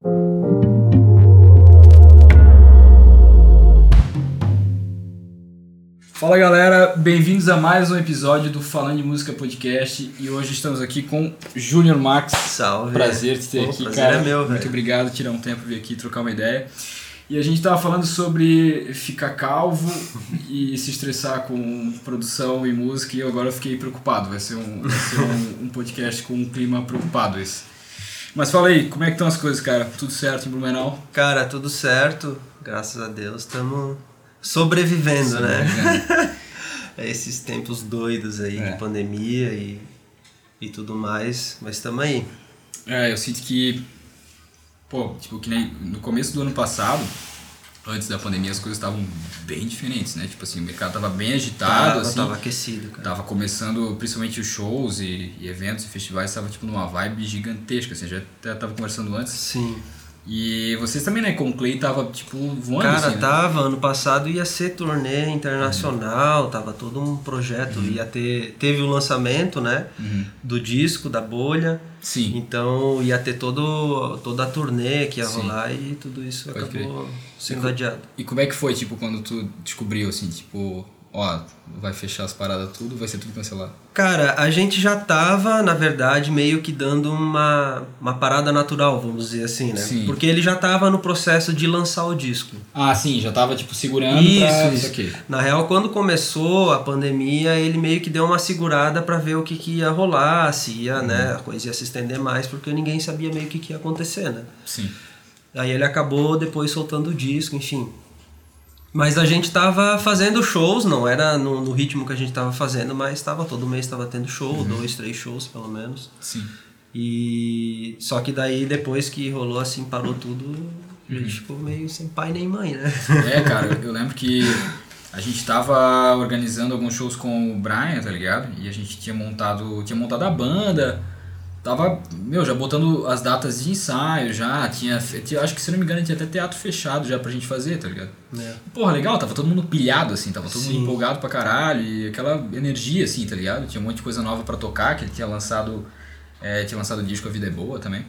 Fala galera, bem-vindos a mais um episódio do Falando de Música Podcast e hoje estamos aqui com Júnior Max. Salve. Prazer te ter Pô, aqui, prazer cara. é meu, Muito velho. obrigado tirar um tempo vir aqui trocar uma ideia. E a gente tava falando sobre ficar calvo e se estressar com produção e música e agora eu fiquei preocupado. Vai ser um, vai ser um, um podcast com um clima preocupado esse. Mas fala aí, como é que estão as coisas, cara? Tudo certo em Blumenau? Cara, tudo certo. Graças a Deus estamos sobrevivendo, né? A esses tempos doidos aí É. de pandemia e, e tudo mais. Mas estamos aí. É, eu sinto que, pô, tipo, que nem no começo do ano passado, antes da pandemia, as coisas estavam bem diferentes, né? Tipo assim, o mercado tava bem agitado, tava, assim. tava aquecido, cara. Tava começando, principalmente os shows e, e eventos e festivais, tava tipo numa vibe gigantesca, assim, já até tava conversando antes. Sim. E vocês também, né, com o Clay tava, tipo, voando, Cara, assim, né? tava. Ano passado ia ser turnê internacional, tava todo um projeto. Ia ter. Teve o lançamento, né? Uhum. Do disco, da bolha. Sim, Então ia ter todo, toda a turnê que ia Sim. rolar e tudo isso Pode acabou sendo adiado. E como é que foi, tipo, quando tu descobriu, assim, tipo, ó, vai fechar as paradas tudo, vai ser tudo cancelado? Cara, a gente já tava, na verdade, meio que dando uma, uma parada natural, vamos dizer assim, né? Sim. Porque ele já tava no processo de lançar o disco. Ah, sim, já tava, tipo, segurando Isso, pra... isso. aqui. Na real, quando começou a pandemia, ele meio que deu uma segurada pra ver o que, que ia rolar, se ia, né, a coisa ia se estender mais, porque ninguém sabia meio que o que ia acontecer, né? Sim. Aí ele acabou depois soltando o disco, enfim. Mas a gente tava fazendo shows, não era no, no ritmo que a gente tava fazendo, mas tava todo mês tava tendo show, dois, três shows pelo menos. Sim. E só que daí depois que rolou assim, parou tudo, a gente ficou meio sem pai nem mãe, né? É, cara, eu lembro que a gente tava organizando alguns shows com o Brian, tá ligado? E a gente tinha montado, tinha montado a banda, tava, meu, já botando as datas de ensaio já, tinha, acho que se não me engano tinha até teatro fechado já pra gente fazer, tá ligado? É. Porra, legal, tava todo mundo pilhado, assim, tava todo Sim. mundo empolgado pra caralho, e aquela energia, assim, tá ligado? Tinha um monte de coisa nova pra tocar, que ele tinha lançado, é, tinha lançado o disco A Vida é Boa também.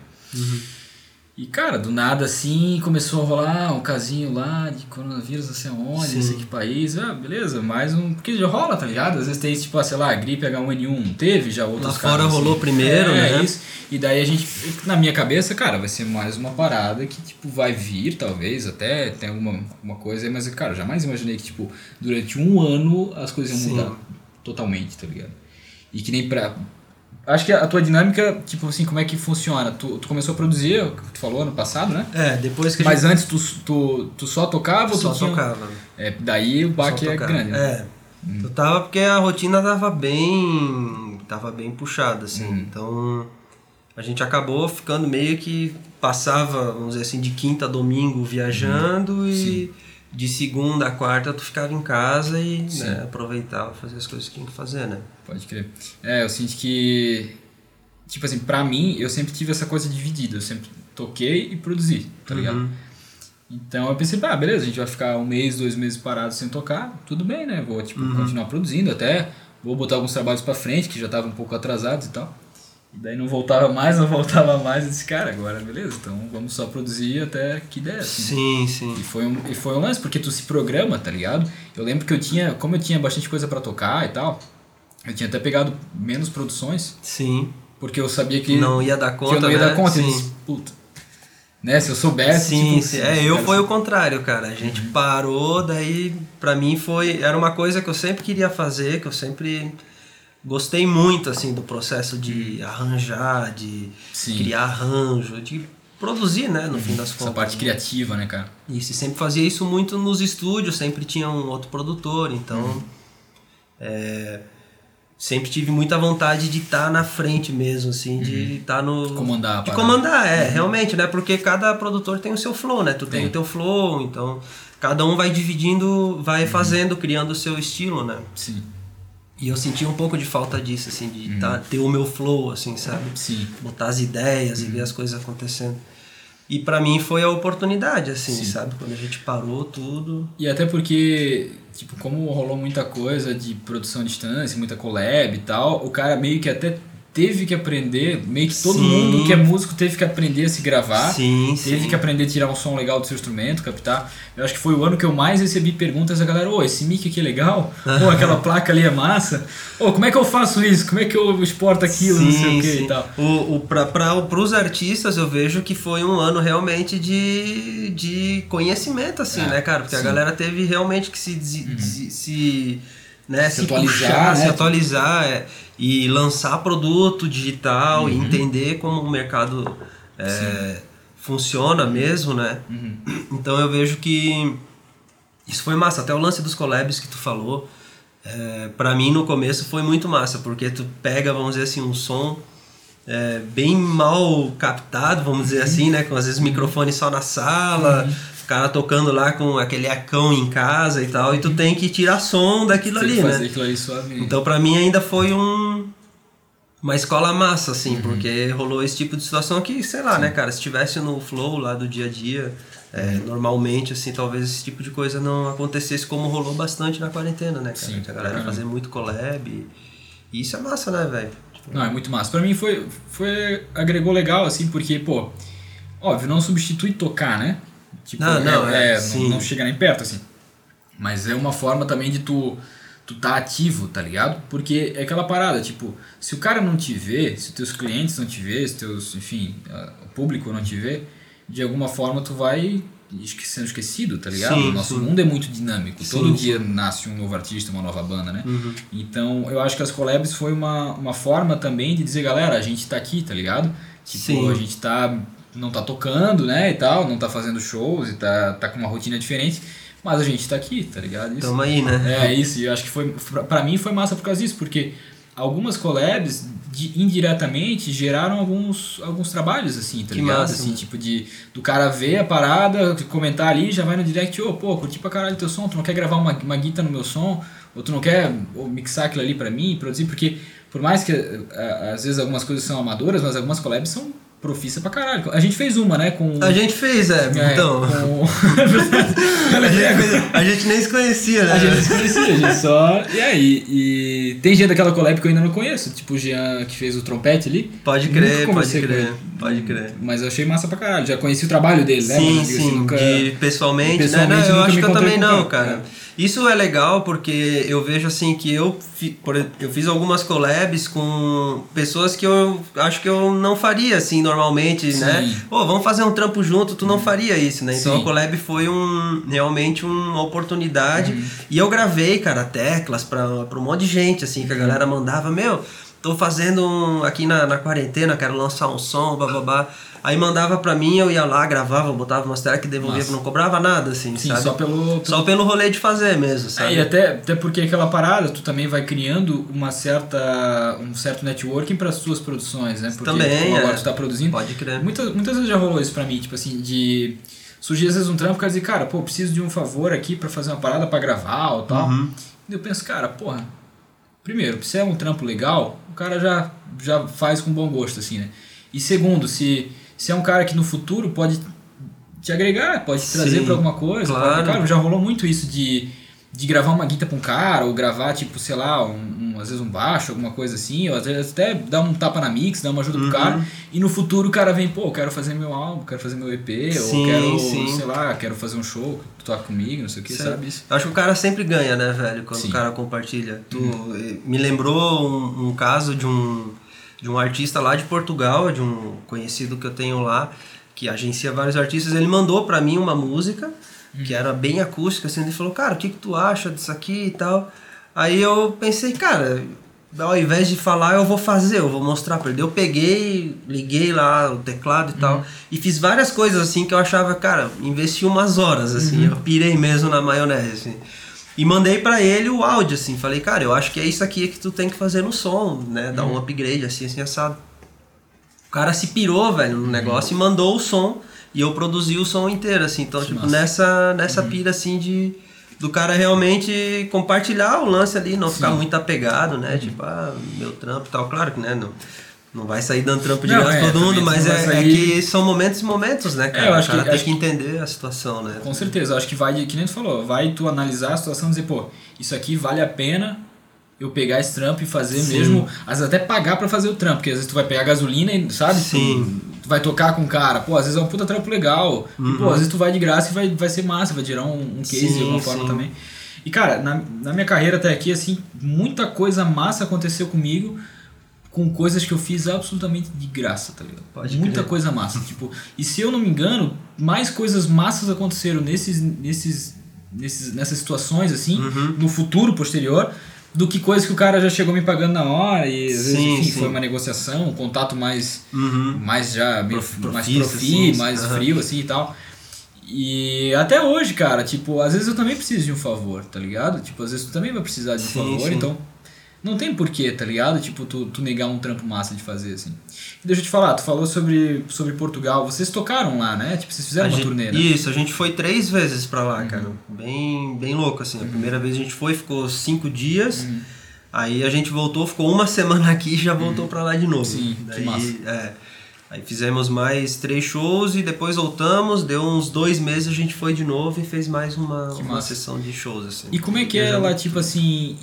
E, cara, do nada, assim, começou a rolar um casinho lá de coronavírus, não sei aonde, Sim. não sei que país. Ah, beleza, mais um... Porque já rola, tá ligado? Às vezes tem, tipo, ah, sei lá, gripe H1N1, teve já outros Lá casos, fora assim. rolou primeiro, é, né? isso. E daí a gente, na minha cabeça, cara, vai ser mais uma parada que, tipo, vai vir, talvez, até tem alguma uma coisa aí, mas, cara, jamais imaginei que, tipo, durante um ano as coisas iam Sim. mudar totalmente, tá ligado? E que nem pra... Acho que a tua dinâmica, tipo assim, como é que funciona? Tu, tu começou a produzir, o que tu falou ano passado, né? É, depois que Mas gente antes tu, tu, tu só tocava ou só tu tinha... tocava. É, daí o baque é grande, né? É. Eu tava porque a rotina tava bem. tava bem puxada, assim. Uhum. Então a gente acabou ficando meio que passava, vamos dizer assim, de quinta a domingo viajando e de segunda a quarta tu ficava em casa e né, aproveitava fazer as coisas que tinha que fazer, né? Pode crer. É, eu sinto que... Tipo assim, pra mim, eu sempre tive essa coisa dividida. Eu sempre toquei e produzi, tá ligado? Uhum. Então eu pensei, ah, beleza, a gente vai ficar um mês, dois meses parado sem tocar, tudo bem, né? Vou, tipo, Uhum. continuar produzindo até, vou botar alguns trabalhos pra frente, que já estavam um pouco atrasados e tal. E daí não voltava mais, não voltava mais, eu disse, cara, agora beleza, então vamos só produzir até que der, assim. Sim, sim. E foi, um, e foi um lance, porque tu se programa, tá ligado? Eu lembro que eu tinha, como eu tinha bastante coisa pra tocar e tal, eu tinha até pegado menos produções, Sim. porque eu sabia que, Não ia dar que conta, eu não ia né? dar conta. Eu Sim. disse, puta. Né, se eu soubesse, Sim, tipo, sim. É, eu cara- foi o contrário, cara. A gente Uhum. parou, daí pra mim foi. Era uma coisa que eu sempre queria fazer, que eu sempre gostei muito, assim, do processo de arranjar, de Uhum. Sim. criar arranjo, de produzir, né, no fim das Essa contas. parte criativa, né, cara? Isso, e sempre fazia isso muito nos estúdios, sempre tinha um outro produtor, então. Uhum. é, sempre tive muita vontade de estar na frente mesmo, assim, de estar no. Comandar De comandar, é, realmente, né? Porque cada produtor tem o seu flow, né? Tu tem, Tem. o teu flow, então cada um vai dividindo, vai fazendo, criando o seu estilo, né? Sim, E eu senti um pouco de falta disso, assim, de tá, ter o meu flow, assim, sabe? sim. Botar as ideias e ver as coisas acontecendo. E pra mim foi a oportunidade, assim, Sim. sabe? Quando a gente parou tudo. E até porque, tipo, como rolou muita coisa de produção à distância, muita collab e tal, o cara meio que até teve que aprender, meio que todo Sim. mundo que é músico teve que aprender a se gravar. Sim, Teve sim. que aprender a tirar um som legal do seu instrumento, captar. Eu acho que foi o ano que eu mais recebi perguntas da galera: Ô, esse mic aqui é legal? Ô, aquela placa ali é massa? Ô, como é que eu faço isso? Como é que eu exporto aquilo? não sei o que e tal. O, o, pra, pra, pros artistas, eu vejo que foi um ano realmente de, de conhecimento, assim, É, né, cara? Porque a. Uhum. galera teve realmente que se, se, se, né, Se se, atualizar, puxar, né? se atualizar é, e lançar produto digital Uhum. e entender como o mercado é, funciona mesmo, né? Uhum. Então eu vejo que isso foi massa. Até o lance dos collabs que tu falou, é, para mim no começo foi muito massa, porque tu pega, vamos dizer assim, um som é, bem mal captado, vamos dizer assim, né? Com às vezes microfone só na sala, cara tocando lá com aquele ecão em casa e tal, e tu tem que tirar som daquilo Tem ali, fazer né? aquilo ali. Então pra mim ainda foi um uma escola massa, assim, Uhum. porque rolou esse tipo de situação que, sei lá, né, cara, se tivesse no flow lá do dia a dia, é, Uhum. normalmente, assim, talvez esse tipo de coisa não acontecesse como rolou bastante na quarentena, né, cara? Sim, a galera fazer muito collab. E, e isso é massa, né, velho? Tipo, Não, é muito massa. Pra mim foi, foi. agregou legal, assim, porque, pô, óbvio, não substitui tocar, né? Tipo, Não, não, é, é, não, sim. não chega nem perto, assim. Mas é uma forma também de tu, tu tá ativo, tá ligado? Porque é aquela parada, tipo, se o cara não te vê, se teus clientes não te vê, se teus, enfim, o público não te vê, de alguma forma tu vai sendo esquecido, tá ligado? Sim, o nosso sim. mundo é muito dinâmico. Sim, Todo dia nasce um novo artista, uma nova banda, né? Uhum. Então, eu acho que as collabs foi uma, uma forma também de dizer, galera, a gente tá aqui, tá ligado? Tipo, a gente tá não tá tocando, né, e tal, não tá fazendo shows e tá, tá com uma rotina diferente, mas a gente tá aqui, tá ligado? Isso. Tamo aí, né? É isso, e eu acho que foi pra- pra mim foi massa por causa disso, porque algumas collabs de- indiretamente geraram alguns, alguns trabalhos assim, tá Que ligado? massa, assim, né? tipo de do cara ver a parada, comentar ali, já vai no direct, ô, pô, curti pra caralho teu som, tu não quer gravar uma, uma guita no meu som, ou tu não quer mixar aquilo ali pra mim, produzir, porque por mais que eh, às vezes algumas coisas são amadoras, mas algumas collabs são profissa pra caralho. A gente fez uma, né, com A gente fez, é, é, então. com... A gente, fez- a gente nem se conhecia, né? A gente se conhecia, a gente só. E aí? E tem gente daquela collab que eu ainda não conheço, tipo o Jean que fez o trompete ali. Pode crer, pode crer, pode crer. Mas eu achei massa pra caralho. Já conheci o trabalho dele, né? Sim, assim, sim, nunca- de pessoalmente, pessoalmente né? Não, eu acho que eu também não, cara. cara. Isso é legal porque eu vejo assim que eu, fi- por eu fiz algumas collabs com pessoas que eu acho que eu não faria assim normalmente, Sim. né? Pô, vamos fazer um trampo junto, tu não faria isso, né? Então Sim. a collab foi um realmente uma oportunidade Uhum. e eu gravei, cara, teclas pra, pra um monte de gente assim, Uhum. que a galera mandava, meu, tô fazendo um, aqui na, na quarentena, quero lançar um som, bababá. Aí mandava pra mim, eu ia lá, gravava, botava umas teclas, devolvia, Massa. não cobrava nada, assim, Sim, sabe? só pelo. Só pelo rolê de fazer mesmo, É, sabe? e até, até porque aquela parada, tu também vai criando uma certa, um certo networking para as tuas produções, né? Porque Também, agora é. tu tá produzindo. Pode crer. Muitas, muitas vezes já rolou isso pra mim, tipo assim, de surgir às vezes um trampo, o cara dizer, cara, pô, preciso de um favor aqui pra fazer uma parada pra gravar ou tal. Uhum. E eu penso, cara, porra, primeiro, se é um trampo legal, o cara já, já faz com bom gosto, assim, né? E segundo, se, se é um cara que no futuro pode te agregar, pode te trazer pra alguma coisa. claro. Pode, já rolou muito isso de, de gravar uma guita pra um cara, ou gravar, tipo, sei lá, um, um- às vezes um baixo, alguma coisa assim, ou às vezes até dar um tapa na mix, dar uma ajuda Uhum. pro cara, e no futuro o cara vem, pô, eu quero fazer meu álbum, quero fazer meu EP, Sim, ou quero, sim. sei lá, quero fazer um show, tu toca comigo, não sei o que, sabe isso? Eu acho que o cara sempre ganha, né, velho, quando Sim. Uhum. o cara compartilha. Tu eh, me lembrou um, um caso de um, de um artista lá de Portugal, de um conhecido que eu tenho lá, que agencia vários artistas. Ele mandou pra mim uma música Uhum. que era bem acústica, assim, ele falou, cara, o que, que tu acha disso aqui e tal. Aí eu pensei, cara, ao invés de falar, eu vou fazer, eu vou mostrar pra ele. Eu peguei, liguei lá o teclado e Uhum. tal, e fiz várias coisas assim que eu achava, cara, investi umas horas, assim, Uhum. eu pirei mesmo na maionese, assim. E mandei pra ele o áudio, assim, falei, cara, eu acho que é isso aqui que tu tem que fazer no som, né, dar um Uhum. upgrade, assim, assim, assado. O cara se pirou, velho, Uhum. no negócio e mandou o som, e eu produzi o som inteiro, assim, então, Que tipo, nessa, nessa pira, assim, de do cara realmente compartilhar o lance ali, não ficar Sim. Uhum. muito apegado, né? Tipo, ah, meu trampo e tal. Claro que, né? Não, não vai sair dando trampo de Não, graça é, todo mundo, mas é, é sair- que são momentos e momentos, né, cara? eu acho o cara que- tem que entender a situação, né? Com certeza, eu acho que vai, de- que nem tu falou, vai tu analisar a situação e dizer, pô, isso aqui vale a pena eu pegar esse trampo e fazer Sim. mesmo, às vezes até pagar para fazer o trampo, porque às vezes tu vai pegar gasolina e, sabe? Sim. Tu, tu vai tocar com o cara, pô, às vezes é um puta trampo legal. Uhum. E, pô, às vezes tu vai de graça e vai, vai ser massa, vai gerar um, um case sim, de alguma forma sim. também. E cara, na, na minha carreira até aqui, assim, muita coisa massa aconteceu comigo com coisas que eu fiz absolutamente de graça, tá ligado? Pode Muita coisa massa. tipo, e se eu não me engano, mais coisas massas aconteceram nesses, nesses, nesses, nessas situações, assim, uhum. no futuro posterior, do que coisas que o cara já chegou me pagando na hora e às vezes sim, enfim, sim. foi uma negociação, um contato mais, uhum. mais já meio, Prof, mais profi, assim, mais uhum. frio assim e tal. E até hoje, cara, tipo, às vezes eu também preciso de um favor, tá ligado? Tipo, às vezes tu também vai precisar de um sim, favor, então não tem porquê, tá ligado? Tipo, tu, tu negar um trampo massa de fazer, assim. E deixa eu te falar, tu falou sobre, sobre Portugal. Vocês tocaram lá, né? Tipo, vocês fizeram a uma gente, turnê, né? Isso, a gente foi três vezes pra lá, uhum. cara. Bem, bem louco, assim. A uhum. primeira vez a gente foi, ficou cinco dias. Uhum. Aí a gente voltou, ficou uma semana aqui e já voltou uhum. pra lá de novo. Sim, Daí, que massa. É, aí fizemos mais três shows e depois voltamos. Deu uns dois meses, a gente foi de novo e fez mais uma, uma sessão de shows, assim. E como é que é lá, tipo assim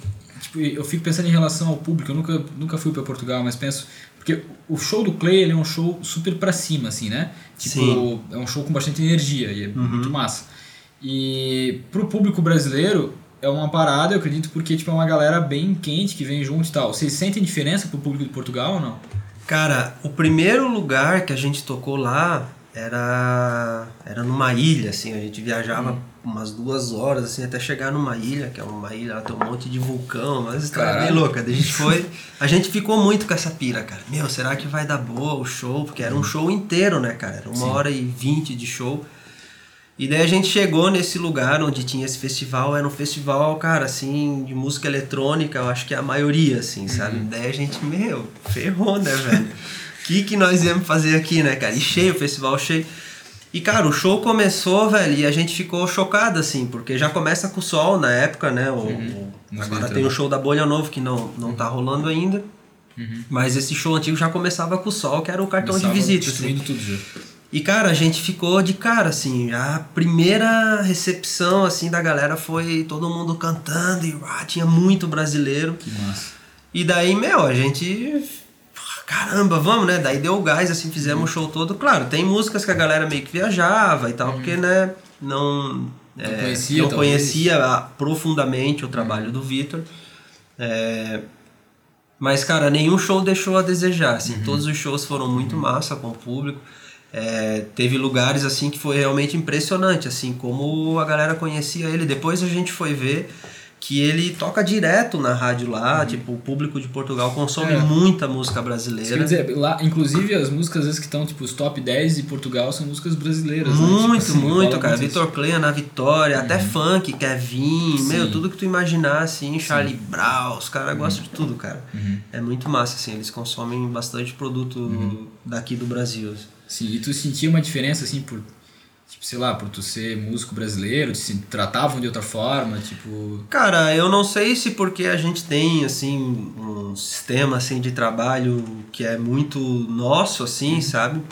tipo, eu fico pensando em relação ao público, eu nunca, nunca fui para Portugal, mas penso. Porque o show do Clay ele é um show super pra cima, assim, né? Tipo, Sim. é um show com bastante energia e é uhum. muito massa. E pro público brasileiro é uma parada, eu acredito, porque tipo, é uma galera bem quente que vem junto e tal. Vocês sentem diferença pro público de Portugal ou não? Cara, o primeiro lugar que a gente tocou lá era era numa ilha, assim, a gente viajava hum. Umas duas horas, assim, até chegar numa ilha, que é uma ilha, lá tem um monte de vulcão, mas história bem louca. A gente foi, a gente ficou muito com essa pira, cara. Meu, será que vai dar boa o show? Porque era um show inteiro, né, cara? Era uma Sim. hora e vinte de show. E daí a gente chegou nesse lugar onde tinha esse festival, era um festival, cara, assim, de música eletrônica, eu acho que é a maioria, assim, sabe? Uhum. Daí a gente, meu, ferrou, né, velho? que, que nós íamos fazer aqui, né, cara? E cheio, o festival cheio. E, cara, o show começou, velho, e a gente ficou chocado, assim, porque já começa com o sol na época, né? O, uhum. o agora tem o show da Bolha Novo que não, não tá rolando ainda. Uhum. Mas esse show antigo já começava com o sol, que era o cartão começava de visita. Assim. Tudo já. E, cara, a gente ficou de cara, assim. A primeira recepção, assim, da galera foi todo mundo cantando e ah, tinha muito brasileiro. Que massa. E daí, meu, a gente caramba, vamos, né? Daí deu o gás, assim, fizemos o uhum. show todo. Claro, tem músicas que a galera meio que viajava e tal, uhum. porque, né, não, é, não conhecia, não conhecia profundamente o trabalho uhum. do Vitor. É, mas, cara, nenhum show deixou a desejar, assim, uhum. todos os shows foram muito uhum. massa com o público. É, teve lugares assim que foi realmente impressionante, assim, como a galera conhecia ele. Depois a gente foi ver que ele toca direto na rádio lá, uhum. tipo, o público de Portugal consome é. muita música brasileira. Quer dizer, lá, inclusive as músicas às vezes que estão, tipo, os top 10 de Portugal são músicas brasileiras, Muito, né? tipo assim, muito, cara. Vitor Clay na Vitória, uhum. até funk, Kevin, Sim. meu, tudo que tu imaginar, assim, Charlie Sim. Brown, os caras uhum. gostam de tudo, cara. Uhum. É muito massa, assim, eles consomem bastante produto uhum. daqui do Brasil. Sim, e tu sentia uma diferença, assim, por Tipo, sei lá, por tu ser músico brasileiro, te tratavam de outra forma, tipo... Cara, eu não sei se porque a gente tem, assim, um sistema, assim, de trabalho que é muito nosso, assim, uhum. sabe?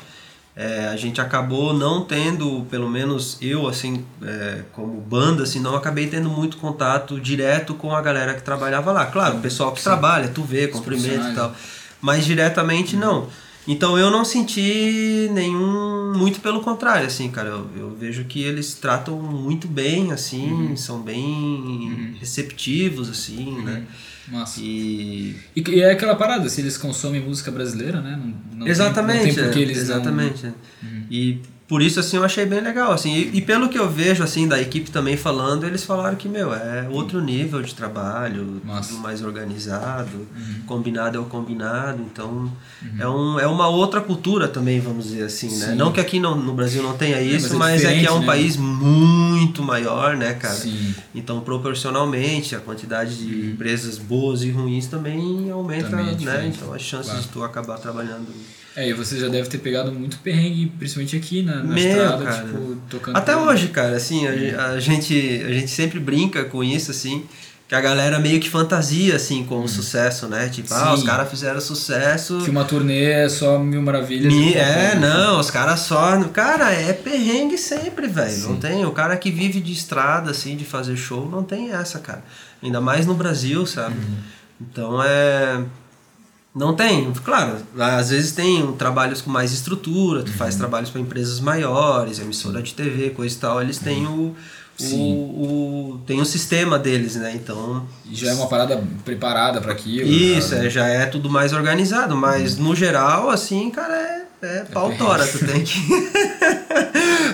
É, a gente acabou não tendo, pelo menos eu, assim, é, como banda, assim, não acabei tendo muito contato direto com a galera que trabalhava lá. Claro, o pessoal que Sim. trabalha, tu vê, cumprimenta e tal. Mas diretamente, uhum. não. Então eu não senti nenhum. Muito pelo contrário, assim, cara. Eu, eu vejo que eles tratam muito bem, assim, uhum. são bem uhum. receptivos, assim, uhum. né? Massa. E... e... é aquela parada, se eles consomem música brasileira, né? Não, não exatamente. Tem, não tem porque eles exatamente. Não... Uhum. E por isso assim eu achei bem legal assim e, e, pelo que eu vejo assim da equipe também falando eles falaram que meu é outro nível de trabalho Nossa. tudo mais organizado uhum. combinado é o combinado então uhum. é, um, é uma outra cultura também vamos dizer assim né? Sim. né não que aqui no, no Brasil não tenha isso é, mas, é, mas é que é um né? país muito maior né cara Sim. então proporcionalmente a quantidade de uhum. empresas boas e ruins também aumenta também é né então as chances claro. de tu acabar trabalhando é, e você já deve ter pegado muito perrengue, principalmente aqui na, na Meu, estrada, cara. tipo, tocando. Até hoje, cara, assim, a, a, gente, a gente sempre brinca com isso, assim, que a galera meio que fantasia, assim, com hum. o sucesso, né? Tipo, Sim. ah, os caras fizeram sucesso. Que uma turnê é só mil maravilhas. Mi, é, não, os caras só. Cara, é perrengue sempre, velho. Não tem. O cara que vive de estrada, assim, de fazer show, não tem essa, cara. Ainda mais no Brasil, sabe? Uhum. Então é. Não tem, claro, às vezes tem trabalhos com mais estrutura, tu Uhum. faz trabalhos para empresas maiores, emissora de TV, coisa e tal, eles têm o, o, Sim. o, tem o sistema deles, né? Então, E já é uma parada preparada pra aquilo. isso, cara. é, já é tudo mais organizado, mas no geral, assim, cara, é, é pau perrengue. tora, tu tem que.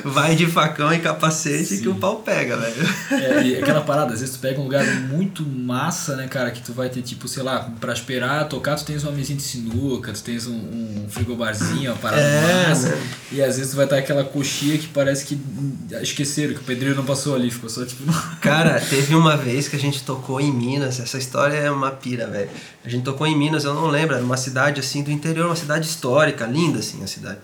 Vai de facão e capacete Sim. que o pau pega, velho. É, e aquela parada, às vezes tu pega um lugar muito massa, né, cara, que tu vai ter, tipo, sei lá, pra esperar tocar, tu tens uma mesinha de sinuca, tu tens um, um frigobarzinho, uma parada É, massa. né? E às vezes tu vai estar aquela coxinha que parece que esqueceram, que o pedreiro não passou ali, ficou só tipo. Cara, teve uma vez que a gente tocou em Minas, essa história é uma pira, velho. A gente tocou em Minas, eu não lembro, era uma cidade assim do interior, uma cidade histórica, linda assim a cidade.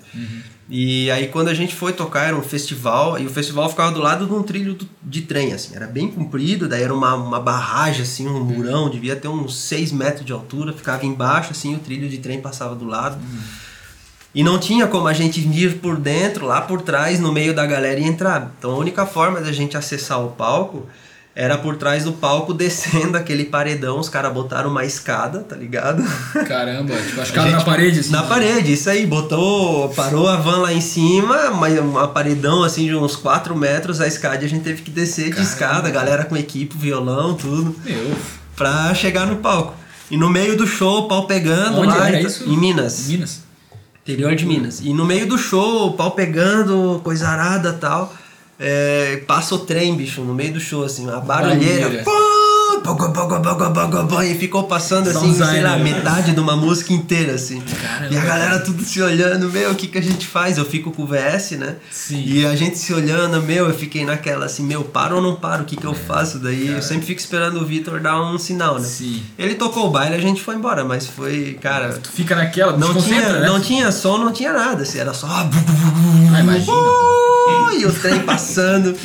E aí quando a gente foi tocar era um festival, e o festival ficava do lado de um trilho de trem, assim, era bem comprido, daí era uma, uma barragem, assim, um murão, devia ter uns 6 metros de altura, ficava embaixo, assim, o trilho de trem passava do lado. E não tinha como a gente vir por dentro, lá por trás, no meio da galera e entrar. Então a única forma da gente acessar o palco era por trás do palco, descendo aquele paredão. Os caras botaram uma escada, tá ligado? Caramba, tipo, A na gente- parede, assim. Na parede, isso aí. Botou, parou a van lá em cima, uma, uma paredão assim de uns 4 metros, a escada a gente teve que descer de Caramba. escada, a galera com equipe, violão, tudo, Meu, pra chegar no palco. E no meio do show, o pau pegando onde lá. era e tá- isso? Em Minas. Minas. Interior de Minas. E no meio do show, o pau pegando, coisa arada e tal. É, passa o trem, bicho, no meio do show, assim, uma barulheira. Barulheira. E ficou passando assim, sei lá, metade de uma música inteira, assim. Caramba. E a galera tudo se olhando, meu, o que, que a gente faz? Eu fico com o VS, né? Sim. E a gente se olhando, meu, eu fiquei naquela assim, meu, paro ou não paro? O que, que eu faço? Daí eu sempre fico esperando o Vitor dar um sinal, né? Sim. Ele tocou o baile, a gente foi embora, mas foi, cara, Tu fica naquela, não tinha, né? não tinha som, não tinha nada, assim, era só. Ah, imagina, Uh, E o trem passando.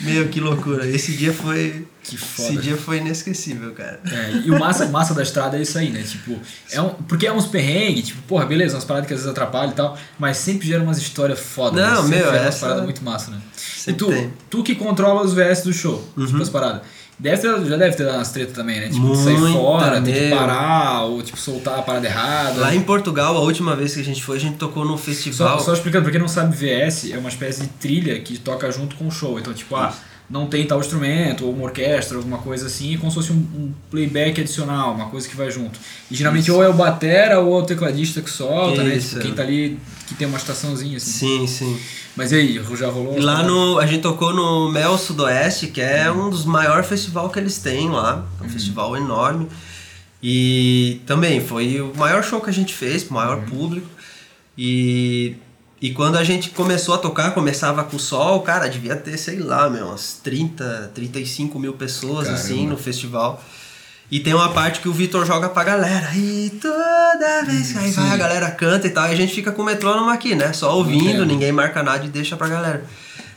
Meu, que loucura. Esse dia foi. Que Esse foda. dia foi inesquecível, cara. É, e o massa, massa da estrada é isso aí, né? Tipo, é um, porque é uns perrengues, tipo, porra, beleza, umas paradas que às vezes atrapalham e tal, mas sempre gera umas histórias fodas. Não, né? Meu, umas essa- paradas muito massa, né? E tu, tem. Uhum. tu que controla os VS do show, tipo, as paradas. Deve ter, já deve ter dado umas tretas também, né? Tipo, sair fora, ter que meu. parar, ou tipo, soltar a parada errada. Lá em Portugal, a última vez que a gente foi, a gente tocou num Só, festival. só explicando, pra quem não sabe, VS é uma espécie de trilha que toca junto com o show. Então, tipo, ah, não tem tal instrumento, ou uma orquestra, alguma coisa assim, é como se fosse um, um playback adicional, uma coisa que vai junto. E geralmente ou é o batera ou é o tecladista que solta, né? Isso. Tipo, quem tá ali, que tem uma estaçãozinha assim. Sim, sim. Mas e aí, já rolou? Lá no. A gente tocou no Mel Sudoeste, que é um dos maiores festivais que eles têm lá. É um festival enorme. E também foi o maior show que a gente fez, pro maior público. E, e quando a gente começou a tocar, começava com o sol, cara, devia ter, sei lá, meu, umas 30, 35 mil pessoas assim Caramba. no festival. E tem uma parte que o Vitor joga pra galera. E toda vez que aí vai a galera canta e tal, e a gente fica com o metrônomo aqui, né? Só ouvindo, ninguém marca nada e deixa pra galera.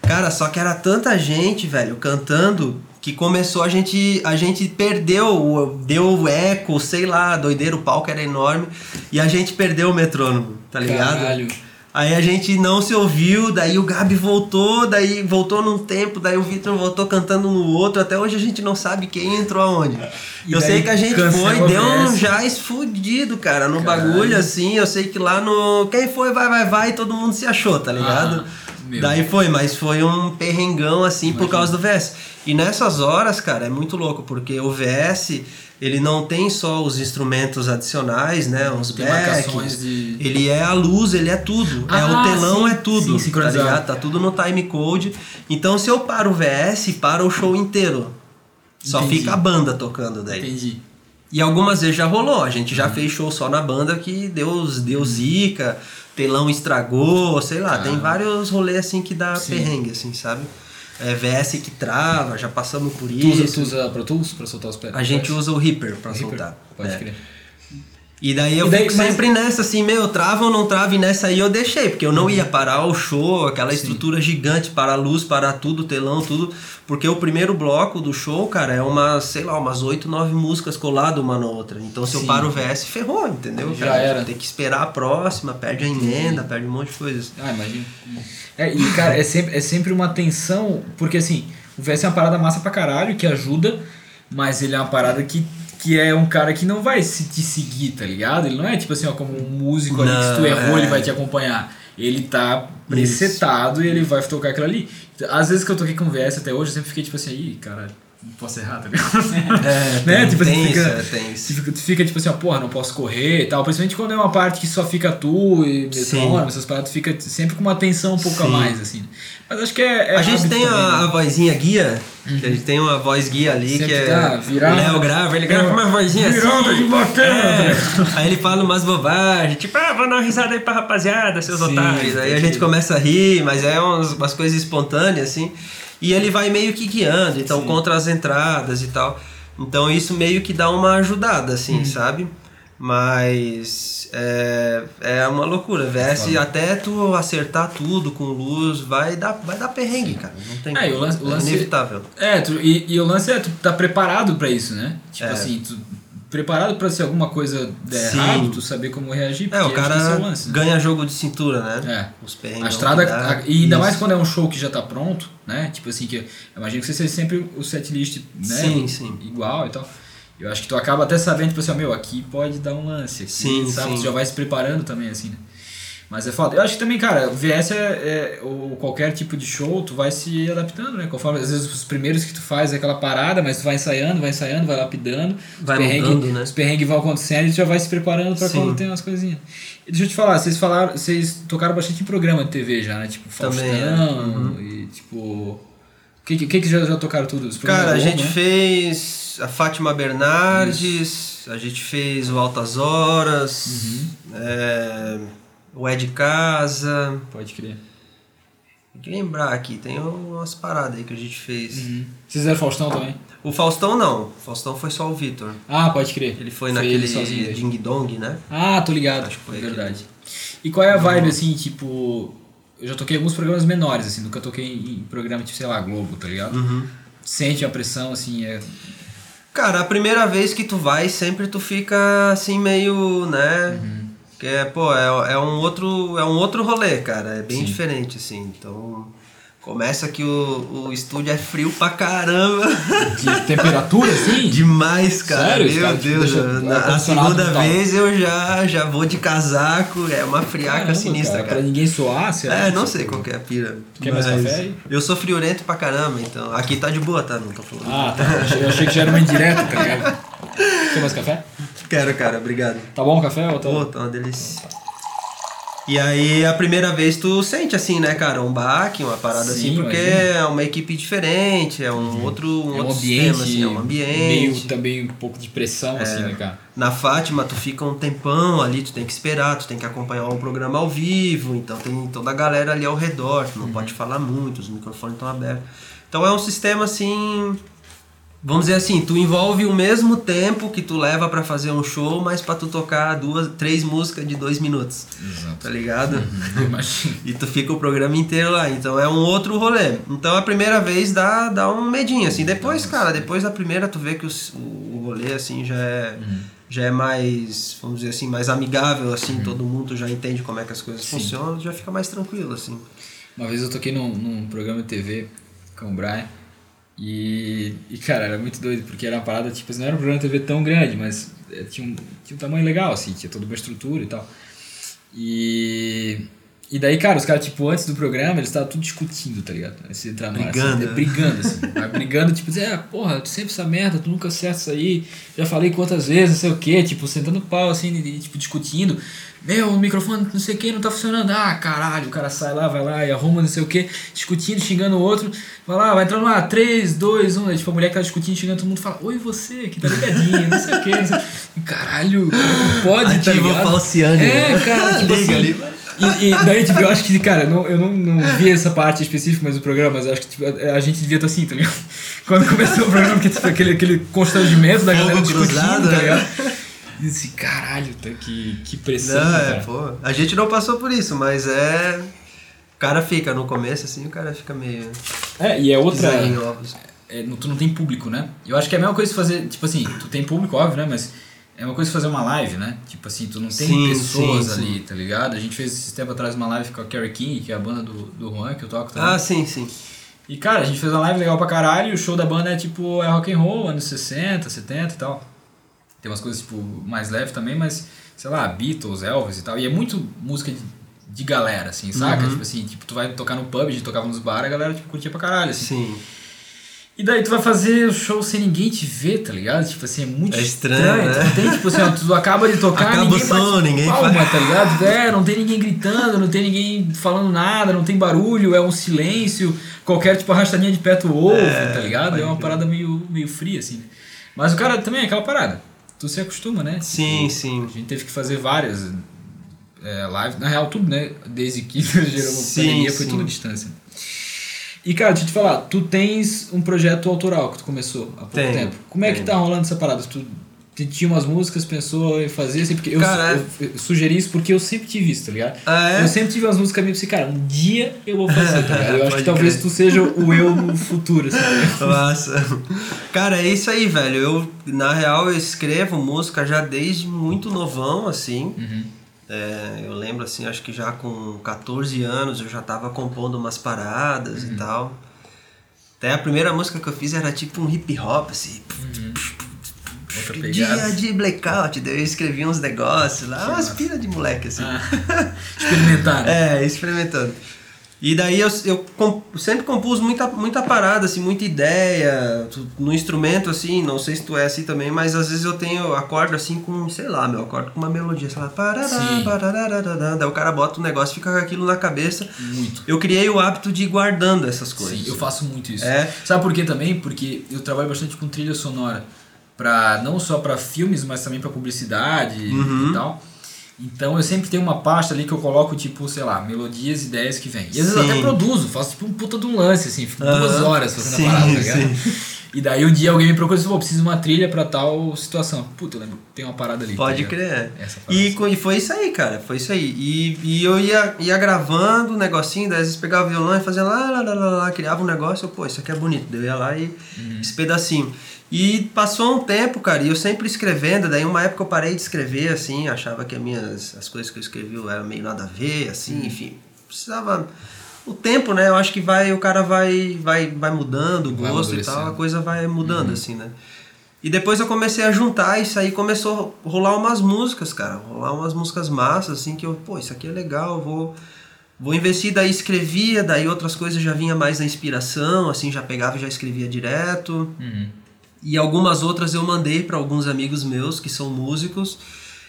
Cara, só que era tanta gente, velho, cantando, que começou a gente. A gente perdeu, deu o eco, sei lá, doideira, o palco era enorme, e a gente perdeu o metrônomo, tá ligado? Caralho. Aí a gente não se ouviu, daí o Gabi voltou, daí voltou num tempo, daí o Vitor voltou cantando no outro, até hoje a gente não sabe quem entrou aonde. E eu sei que a gente foi, deu um jazz fudido, cara, no Caralho. bagulho assim, eu sei que lá no. Quem foi, vai, vai, vai, e todo mundo se achou, tá ligado? Ah, meu. daí foi, mas foi um perrengão assim por Imagina. causa do VS. E nessas horas, cara, é muito louco, porque o VS. Ele não tem só os instrumentos adicionais, né? Uns backs, de- ele é a luz, ele é tudo. é Ah, o telão, sim, é tudo. sim, tá ligado? Tá tudo no time code. Então se eu paro o VS, para o show inteiro. Só Entendi. fica a banda tocando daí. Entendi. E algumas vezes já rolou. A gente Uhum. já fez show só na banda que deu, deu zica, telão estragou, sei lá. Tem Caramba. vários rolês assim que dá Sim. perrengue, assim, sabe? É VS que trava, já passamos por Tu usa, isso. tu usa Pro Tools pra soltar os pés? A gente usa o Reaper pra Reaper? soltar. Pode É. crer. E daí eu E daí, fico mas- sempre nessa, assim, meu, trava ou não trava, e nessa aí eu deixei, porque eu não ia parar o show, aquela estrutura gigante para a luz, para tudo, telão, tudo, porque o primeiro bloco do show, cara, é umas, sei lá, umas 8, 9 músicas coladas uma na outra. Então se eu Sim. paro o VS, ferrou, entendeu? Já cara? era. Tem que esperar a próxima, perde a emenda, perde um monte de coisas. Ah, imagina. É, e cara, é sempre, é sempre uma tensão, porque assim, o VS é uma parada massa pra caralho, que ajuda, mas ele é uma parada que que é um cara que não vai se te seguir, tá ligado? Ele não é tipo assim, ó, como um músico ali que se tu errou, é. ele vai te acompanhar. Ele tá presetado e ele vai tocar aquilo ali. Às vezes que eu toquei com VS até hoje, eu sempre fiquei tipo assim, aí, cara, não posso errar, tá ligado? É, né? tem, Tipo, tem tu isso, fica, é, tem isso. fica, tu fica, tipo assim, ó, porra, não posso correr e tal. Principalmente quando é uma parte que só fica tu e metrônomo, essas paradas, tu fica sempre com uma atenção um pouco a Sim. mais, assim. Mas acho que é. é a gente tem também, a, a né? vozinha guia, que a gente tem uma voz guia ali Sempre que é. tá virado. o Léo grava, ele grava com uma vozinha Virada assim. de bacana, É. Aí ele fala umas bobagens, tipo, ah, vou dar uma risada aí pra rapaziada, seus Sim, otários. Aí a gente começa a rir, mas é umas, umas coisas espontâneas, assim. E ele vai meio que guiando, então Sim. contra as entradas e tal. Então isso meio que dá uma ajudada, assim, Uhum. sabe? Mas é, é uma loucura. VS, foda. até tu acertar tudo com luz, vai dar, vai dar perrengue, cara. Não tem É, lance- o é lance- inevitável. É, tu- e, e o lance é, tu tá preparado pra isso, né? Tipo É. assim, tu preparado pra se alguma coisa der Sim. errado, tu saber como reagir. É, o cara é o lance, né? ganha jogo de cintura, né? É. Os perrengues. A estrada, a- e ainda mais Isso. quando é um show que já tá pronto, né? Tipo assim, que eu imagino que você seja sempre o setlist, né? Sim, sim. Igual e tal. Eu acho que tu acaba até sabendo, tipo assim, meu, aqui pode dar um lance. Aqui, Sim, sabe? sim. Tu já vai se preparando também, assim, né? Mas é foda. Eu acho que também, cara, VS é, é ou qualquer tipo de show, tu vai se adaptando, né? Conforme, às vezes, os primeiros que tu faz é aquela parada, mas tu vai ensaiando, vai ensaiando, vai lapidando. Vai mudando, né? Os perrengues vão acontecendo e tu já vai se preparando pra Sim. quando tem umas coisinhas. E deixa eu te falar, vocês falaram, vocês tocaram bastante em programa de TV já, né? Tipo, Faustão Também, é. Uhum. e tipo... O que, que, que já, já tocaram tudo? Os Cara, a gente né? fez a Fátima Bernardes, a gente fez o Altas Horas, Uhum. é, o Ed Casa. Pode crer. Tem que lembrar aqui, tem umas paradas aí que a gente fez. Vocês fizeram Faustão também? O Faustão não, o Faustão foi só o Vitor. Ah, pode crer. Ele foi ele naquele daí. Ding Dong, né? Ah, tô ligado. Acho que foi verdade. E qual é a vibe, assim, tipo... Eu já toquei em alguns programas menores, assim, nunca toquei em, em programa tipo, sei lá, Globo, tá ligado? Uhum. Sente a pressão, assim, é... Cara, a primeira vez que tu vai, sempre tu fica assim meio, né? Uhum. Que é, pô, é, é um outro, é um outro rolê, cara. É bem Sim. diferente, assim. Então, começa que o, o estúdio é frio pra caramba. De temperatura, assim? Demais, cara. Sério? Meu tipo, Deus. na- segunda vez eu já, já vou de casaco. É uma friaca Caramba, sinistra, cara. cara. Pra ninguém soar, será? É, não sei qual que é a pira. Quer mais café aí? Eu sou friorento pra caramba, então. Aqui tá de boa, tá? Não tô falando. Ah, tá. Eu achei, eu achei que já era uma indireta, tá ligado? Quer mais café? Quero, cara. Obrigado. Tá bom o café ou tá... Pô, tá uma delícia. E aí, a primeira vez tu sente assim, né, cara, um baque, uma parada Sim, assim, porque imagina. é uma equipe diferente, é um outro, um é um ambiente, sistema, assim, é um meio ambiente. também um pouco de pressão, assim, né, cara? Na Fátima, tu fica um tempão ali, tu tem que esperar, tu tem que acompanhar o programa ao vivo, então tem toda a galera ali ao redor, tu não Uhum. pode falar muito, os microfones estão abertos. Então é um sistema assim. Vamos dizer assim, tu envolve o mesmo tempo que tu leva pra fazer um show, mas pra tu tocar duas, três músicas de dois minutos. Exato. Tá ligado? Imagina. E tu fica o programa inteiro lá, então é um outro rolê. Então a primeira vez dá, dá um medinho, assim. Depois, cara, depois da primeira tu vê que o, o rolê, assim, já é, já é mais, vamos dizer assim, mais amigável, assim. Todo mundo já entende como é que as coisas Sim. funcionam, já fica mais tranquilo, assim. Uma vez eu toquei num, num programa de TV com o Brian e, e, cara, era muito doido, porque era uma parada, tipo, não era um programa de TV tão grande, mas eh, tinha um, tinha um tamanho legal, assim, tinha toda uma estrutura e tal. E, e daí, cara, os caras, tipo, antes do programa, eles estavam tudo discutindo, tá ligado? Esse entrar no ar, Brigando, assim, né? brigando, assim. Brigando, tipo, dizer, ah, porra, tu sempre essa merda, tu nunca acerta isso aí, já falei quantas vezes, não sei o quê, tipo, sentando pau, assim, e, tipo, discutindo. Meu, o microfone não sei o que não tá funcionando. Ah, caralho, o cara sai lá, vai lá e arruma não sei o que, discutindo, xingando o outro. Vai lá, vai entrando lá, 3, 2, 1. Aí, tipo, a mulher que tá discutindo, xingando, todo mundo fala, oi você, que tá ligadinho, não sei o que. Não sei... Caralho, como pode, tá Ativa o ligado? falciane, É, né? cara, tipo assim, ali. E, e daí, tipo, eu acho que, cara, não, eu não, não vi essa parte específica mais do programa, mas acho que tipo, a, a gente devia estar assim, tá ligado? Quando começou o programa, que tipo, aquele, aquele constrangimento da galera discutindo, cruzado, tá né? ligado? E esse caralho, tá, que, que pressão, Não, cara. é, pô. A gente não passou por isso, mas é. O cara fica no começo, assim, o cara fica meio. É, e é outra. é, não- tu não tem público, né? Eu acho que é a mesma coisa fazer, tipo assim, tu tem público, óbvio, né? Mas é uma coisa fazer uma live, né? Tipo assim, tu não tem Sim, pessoas sim, ali, tá ligado? A gente fez esse tempo atrás uma live com a Carrie King, que é a banda do, do Juan, que eu toco também. Ah, sim, sim. E cara, a gente fez uma live legal pra caralho, e o show da banda é tipo, é rock and roll, anos 60, 70 e tal. Tem umas coisas, tipo, mais leve também, mas, sei lá, Beatles, Elvis e tal. E é muito música de, de galera, assim, saca? Uhum. Tipo assim, tipo, tu vai tocar no pub, a gente tocava nos bar, a galera, tipo, curtia pra caralho, assim. Sim. E daí tu vai fazer o show sem ninguém te ver, tá ligado? Tipo assim, é muito É estranho, né? Tu não tem, tipo assim, ó, tu acaba de tocar, Acaba o ninguém som, bate ninguém palma, faz- tá ligado? É, não tem ninguém gritando, não tem ninguém falando nada, não tem barulho, é um silêncio, qualquer tipo arrastadinha de pé tu ouve, É, tá ligado? É uma parada meio, meio fria, assim. Mas o cara também é aquela parada, tu se acostuma, né? Sim, Tipo, sim. A gente teve que fazer várias é, lives, na real tudo, né? Desde que gerou pandemia foi sim. tudo distância. E cara, deixa eu te falar, tu tens um projeto autoral que tu começou há pouco Tenho, tempo. Como é que tá rolando essa parada? Tu tinha umas músicas, pensou em fazer, assim, porque eu, eu, eu sugeri isso porque eu sempre tive isso, tá ligado? Ah, é? Eu sempre tive umas músicas meio assim, cara, um dia eu vou fazer, tá ligado? Eu acho que talvez tu seja o eu no futuro, assim. Nossa. Cara, é isso aí, velho. Eu, na real, eu escrevo música já desde muito novão, assim. Uhum. É, eu lembro, assim, acho que já com 14 anos eu já tava compondo umas paradas Uhum. e tal. Até a primeira música que eu fiz era tipo um hip hop, assim. Outra Dia de blackout, daí eu escrevi uns negócios lá, umas pira de moleque, assim. Ah, experimentar, né? É, experimentando. E daí eu, eu com- sempre compus muita, muita parada, assim, muita ideia. tu- No instrumento, assim, não sei se tu é assim também, mas às vezes eu tenho acordo assim com, sei lá, meu acordo com uma melodia, sei lá, parará, daí o cara bota um negócio, fica com aquilo na cabeça. Muito. Eu criei o hábito de ir guardando essas coisas. Sim, eu faço muito isso. É. Sabe por quê também? Porque eu trabalho bastante com trilha sonora. Pra, não só para filmes, mas também para publicidade Uhum. e tal. Então eu sempre tenho uma pasta ali que eu coloco, tipo, sei lá, melodias, ideias que vem. E às vezes eu até produzo, faço tipo um puta de um lance, assim, fico Aham. duas horas fazendo Sim, a parada, tá ligado? E daí um dia alguém me procura e fala, pô, preciso de uma trilha pra tal situação. Puta, eu lembro, tem uma parada ali. tá Pode ligado? crer. E, co- e foi isso aí, cara. Foi isso aí. E, e eu ia, ia gravando o negocinho, daí às vezes pegava o violão e fazia lá, lá, lá, lá, lá, criava um negócio, eu, pô, isso aqui é bonito. Daí eu ia lá e esse pedacinho. E passou um tempo, cara, e eu sempre escrevendo, daí uma época eu parei de escrever, assim, achava que as minhas, as coisas que eu escrevi eram meio nada a ver, assim, enfim. Precisava. O tempo, né? Eu acho que vai, o cara vai, vai, vai mudando o gosto e tal, a coisa vai mudando, assim, né? E depois eu comecei a juntar isso aí começou a rolar umas músicas, cara. Rolar umas músicas massas, assim, que eu, pô, isso aqui é legal, vou. Vou investir, daí escrevia, daí outras coisas já vinha mais na inspiração, assim, já pegava e já escrevia direto. Uhum. E algumas outras eu mandei para alguns amigos meus que são músicos.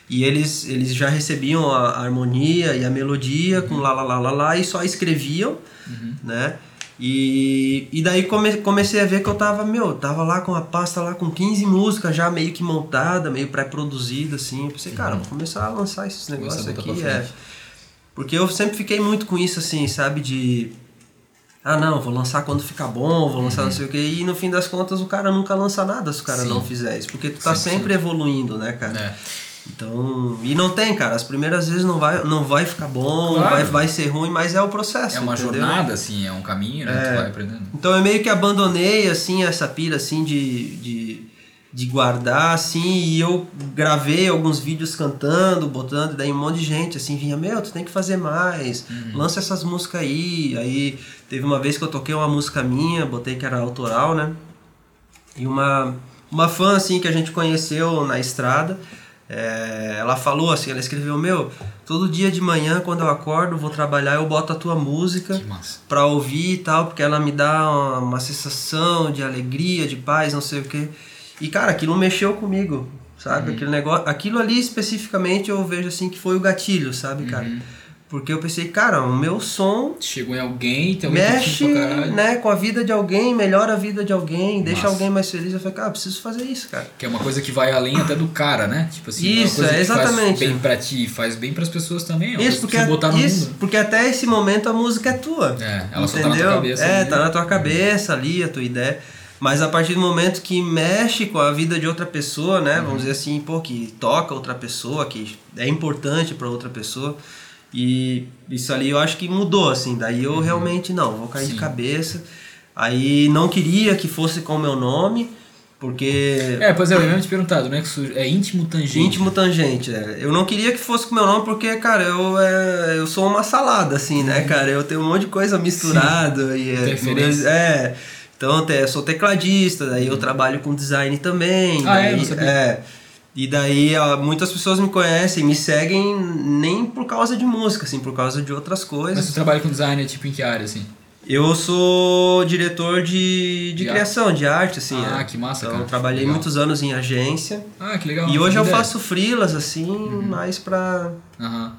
E eles, eles já recebiam a, a harmonia e a melodia com lá, lá, lá, lá, lá, e só escreviam, né? E, e daí come, comecei a ver que eu tava, meu, tava lá com a pasta lá com 15 músicas já meio que montada, meio pré-produzida, assim. Eu pensei, cara, vou começar a lançar esses negócios aqui. É. Porque eu sempre fiquei muito com isso, assim, sabe? De. Ah, não, vou lançar quando ficar bom, vou lançar não sei o quê. E no fim das contas o cara nunca lança nada se o cara Sim. não fizer isso. Porque tu tá 100%. sempre evoluindo, né, cara? É. Então. E não tem, cara. As primeiras vezes não vai, não vai ficar bom, Claro. vai, vai ser ruim, mas é o processo. É uma entendeu? jornada, assim, é um caminho, né? É. Tu vai aprendendo. Então eu meio que abandonei assim essa pira assim de, de, de guardar assim e eu gravei alguns vídeos cantando, botando, daí um monte de gente assim vinha, meu, tu tem que fazer mais, lança essas músicas aí. Aí teve uma vez que eu toquei uma música minha, botei que era autoral, né? E uma, uma fã assim que a gente conheceu na estrada, é, ela falou assim, ela escreveu, meu, todo dia de manhã quando eu acordo, vou trabalhar, eu boto a tua música Que pra ouvir e tal, porque ela me dá uma, uma sensação de alegria, de paz, não sei o quê. E cara, aquilo mexeu comigo, sabe? Aquele negócio, aquilo ali especificamente eu vejo assim que foi o gatilho, sabe, cara? Porque eu pensei, cara, o meu som Chegou em alguém, alguém mexe, né, com a vida de alguém, melhora a vida de alguém, deixa Massa. alguém mais feliz. Eu falei, cara, preciso fazer isso, cara. Que é uma coisa que vai além até do cara, né? Tipo assim, Isso, é uma coisa é, que faz exatamente. bem pra ti, faz bem pras pessoas também. É Isso porque, botar no isso, mundo. porque até esse momento a música é tua. É, ela só tá na tua entendeu? cabeça É, ali. tá na tua cabeça ali, a tua ideia. Mas a partir do momento que mexe com a vida de outra pessoa, né? Uhum. Vamos dizer assim, pô, que toca outra pessoa, que é importante para outra pessoa. E isso ali eu acho que mudou, assim. Daí eu realmente não, vou cair de Uhum. Sim. cabeça. Aí não queria que fosse com o meu nome, porque. É, pois é, eu ia te perguntado, né? Que su- é íntimo tangente. Íntimo tangente, é. Eu não queria que fosse com meu nome porque, cara, eu, é, eu sou uma salada, assim, né, cara? Eu tenho um monte de coisa misturada e é, é. Então, eu sou tecladista, daí eu trabalho com design também. Ah, é? daí, Não sabia. é. E daí muitas pessoas me conhecem, me seguem nem por causa de música, assim, por causa de outras coisas. Mas tu trabalha com design, tipo, em que área, assim? Eu sou diretor de, de, De criação, de arte, assim. Ah, é. que massa, então, cara. eu trabalhei Legal. muitos anos em agência. Ah, que legal. e hoje eu ideia. faço freelas, assim, mais pra, Aham, massa.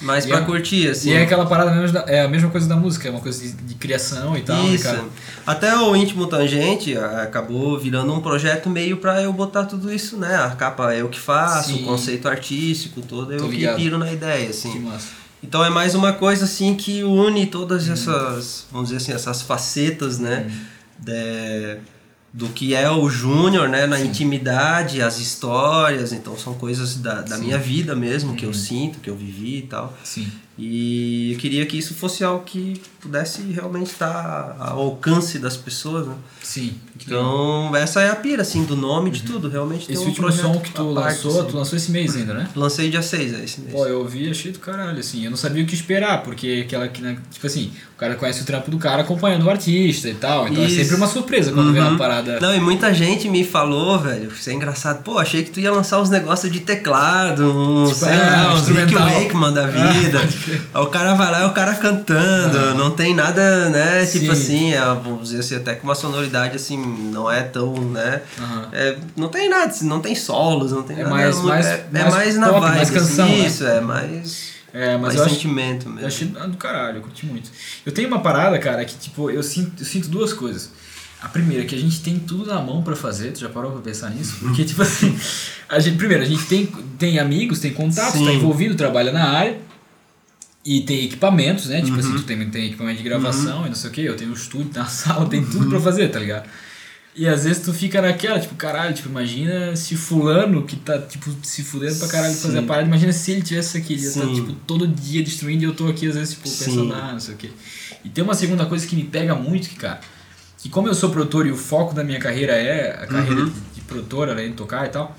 Mais E pra é- curtir, assim. E é aquela parada mesmo, é a mesma coisa da música, é uma coisa de, de criação e tal, né, Isso. cara? Até o Íntimo Tangente ah, acabou virando um projeto meio pra eu botar tudo isso, né? A capa é eu que faço, Sim. o conceito artístico todo, Tô eu que ligado. piro na ideia, Que assim. massa. Então é mais uma coisa assim que une todas essas, vamos dizer assim, essas facetas, né? de- do que é o Júnior, né? Na intimidade, as histórias, então são coisas da, da Sim. Uhum. minha vida mesmo, que eu sinto, que eu vivi e tal. Sim. E eu queria que isso fosse algo que pudesse realmente estar ao alcance das pessoas, né? Sim. Então, essa é a pira, assim, do nome de tudo, realmente tem Esse um último som que tu parte, lançou, assim. tu lançou esse mês ainda, né? Lancei dia 6, é esse mês. Pô, eu ouvi achei do caralho, assim. Eu não sabia o que esperar, porque aquela que, né, tipo assim, cara conhece o trampo do cara acompanhando o artista e tal. Então Isso. é sempre uma surpresa quando vê Uhum. uma parada. Não, e muita gente me falou, velho, isso é engraçado. Pô, achei que tu ia lançar uns negócios de teclado, uns, Tipo, sei é, lá, uns Rick. Wakeman da Ah, vida. Aí o cara vai lá e o cara cantando, não tem nada, né, tipo Sim. assim, é, vamos dizer assim, até com uma sonoridade assim, não é tão, né, Aham. é, não tem nada, assim, não tem solos, não tem É nada. mais- muito- mais- é, é mais mais na pop, vibe, mais canção, assim, né? Isso, é mais, É, mas mais eu acho, sentimento mesmo. eu achei do caralho, eu curti muito. Eu tenho uma parada, cara, que tipo, eu sinto, eu sinto duas coisas. A primeira, é que a gente tem tudo na mão pra fazer, tu já parou pra pensar nisso? Porque, tipo assim, a gente, primeiro, a gente tem, tem amigos, tem contatos, Sim. tá envolvido, trabalha na área. E tem equipamentos, né? Tipo Uhum. assim, tu tem, tem equipamento de gravação e não sei o que, eu tenho um estúdio, tem uma sala, tem tudo pra fazer, tá ligado? E às vezes tu fica naquela, tipo, caralho, tipo, imagina se fulano que tá, tipo, se fudendo pra caralho de fazer a Sim. parada, imagina se ele tivesse aqui, ele ia estar, Sim. tipo, todo dia destruindo e eu tô aqui às vezes, tipo, Sim. pensando, ah, não sei o que. E tem uma segunda coisa que me pega muito, que, cara, que como eu sou produtor e o foco da minha carreira é a carreira Uhum. de, de produtora, além de tocar e tal,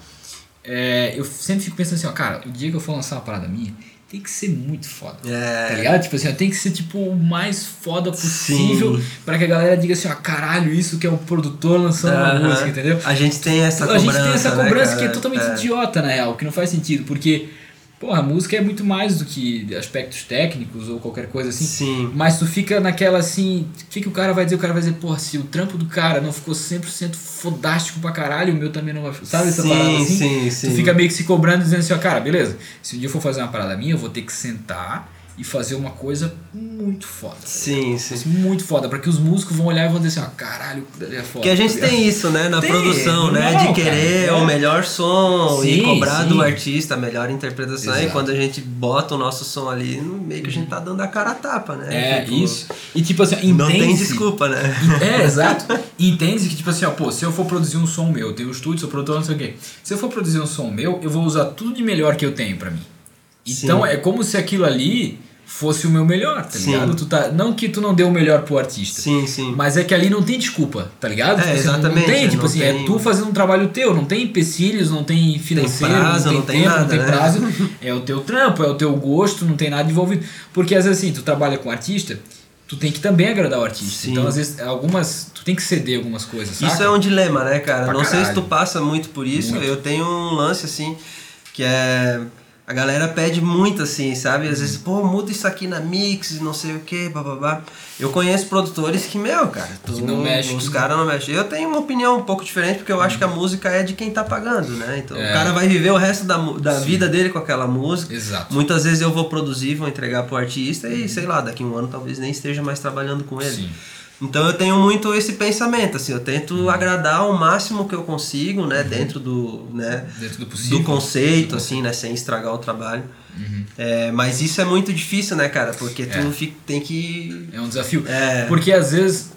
é, eu sempre fico pensando assim, ó, cara, o dia que eu for lançar uma parada minha, tem que ser muito foda. É. Tá ligado? Tipo assim, tem que ser tipo o mais foda possível pra que a galera diga assim, ó, caralho, isso que é o produtor lançando uma Aham. música, entendeu? A gente tem essa a cobrança, gente tem essa né, cobrança cara? que é totalmente É. idiota, na real, que não faz sentido, porque, porra, a música é muito mais do que aspectos técnicos ou qualquer coisa assim. Sim. Mas tu fica naquela assim, o que, que o cara vai dizer? O cara vai dizer, porra, se o trampo do cara não ficou 100% fodástico pra caralho, o meu também não vai. Sabe essa Sim, parada assim? sim, sim. Tu fica meio que se cobrando, dizendo assim, ó, cara, beleza, se um dia eu for fazer uma parada minha, eu vou ter que sentar e fazer uma coisa muito foda. Sim, sim. ligado? Muito foda, pra que os músicos vão olhar e vão dizer assim, ó, caralho, é foda. Porque a gente tá tem isso, né, na Tem, produção, né? normal, De querer cara, é. o melhor som e Sim, cobrar sim. do artista a melhor interpretação. E Exato. quando a gente bota o nosso som ali, meio que a gente tá dando a cara a tapa, né? É, Tipo, isso. E tipo assim, Não tem desculpa, né? É, exato. E entende que, tipo assim, ó, pô, se eu for produzir um som meu, eu tenho um estúdio, sou produtor, não sei o quê. Se eu for produzir um som meu, eu vou usar tudo de melhor que eu tenho pra mim. Então Sim. é como se aquilo ali fosse o meu melhor, tá Sim. ligado? Tu tá, não que tu não deu o melhor pro artista. Sim, sim. Mas é que ali não tem desculpa, tá ligado? É, Tipo assim, exatamente, Não tem, tipo não assim, é tem- tu fazendo um trabalho teu, não tem empecilhos, não tem financeiro, prazo, não não tem tem tempo, nada, não tem né? prazo. É o teu trampo, é o teu gosto, não tem nada envolvido. Porque às vezes assim, tu trabalha com artista, tu tem que também agradar o artista. Sim. Então às vezes algumas, tu tem que ceder algumas coisas, saca? Isso é um dilema, né, cara? Pra não sei se caralho. tu passa muito por isso. Muito. Eu tenho um lance assim que é a galera pede muito assim, sabe? Às vezes, pô, muda isso aqui na mix, não sei o que, bababá. Eu conheço produtores que, meu, cara, tu, não mexe, os caras não mexem. Eu tenho uma opinião um pouco diferente porque eu acho que a música é de quem tá pagando, né? Então É. o cara vai viver o resto da, da Sim. vida dele com aquela música. Exato. Muitas vezes eu vou produzir, vou entregar pro artista e, sei lá, daqui a um ano talvez nem esteja mais trabalhando com ele. Sim. Então eu tenho muito esse pensamento, assim, eu tento agradar o máximo que eu consigo, né, dentro do, né, Dentro do possível. do conceito, assim, né, sem estragar o trabalho. É, mas isso é muito difícil, né, cara, porque tu É. fica, tem que... É um desafio. É. Porque às vezes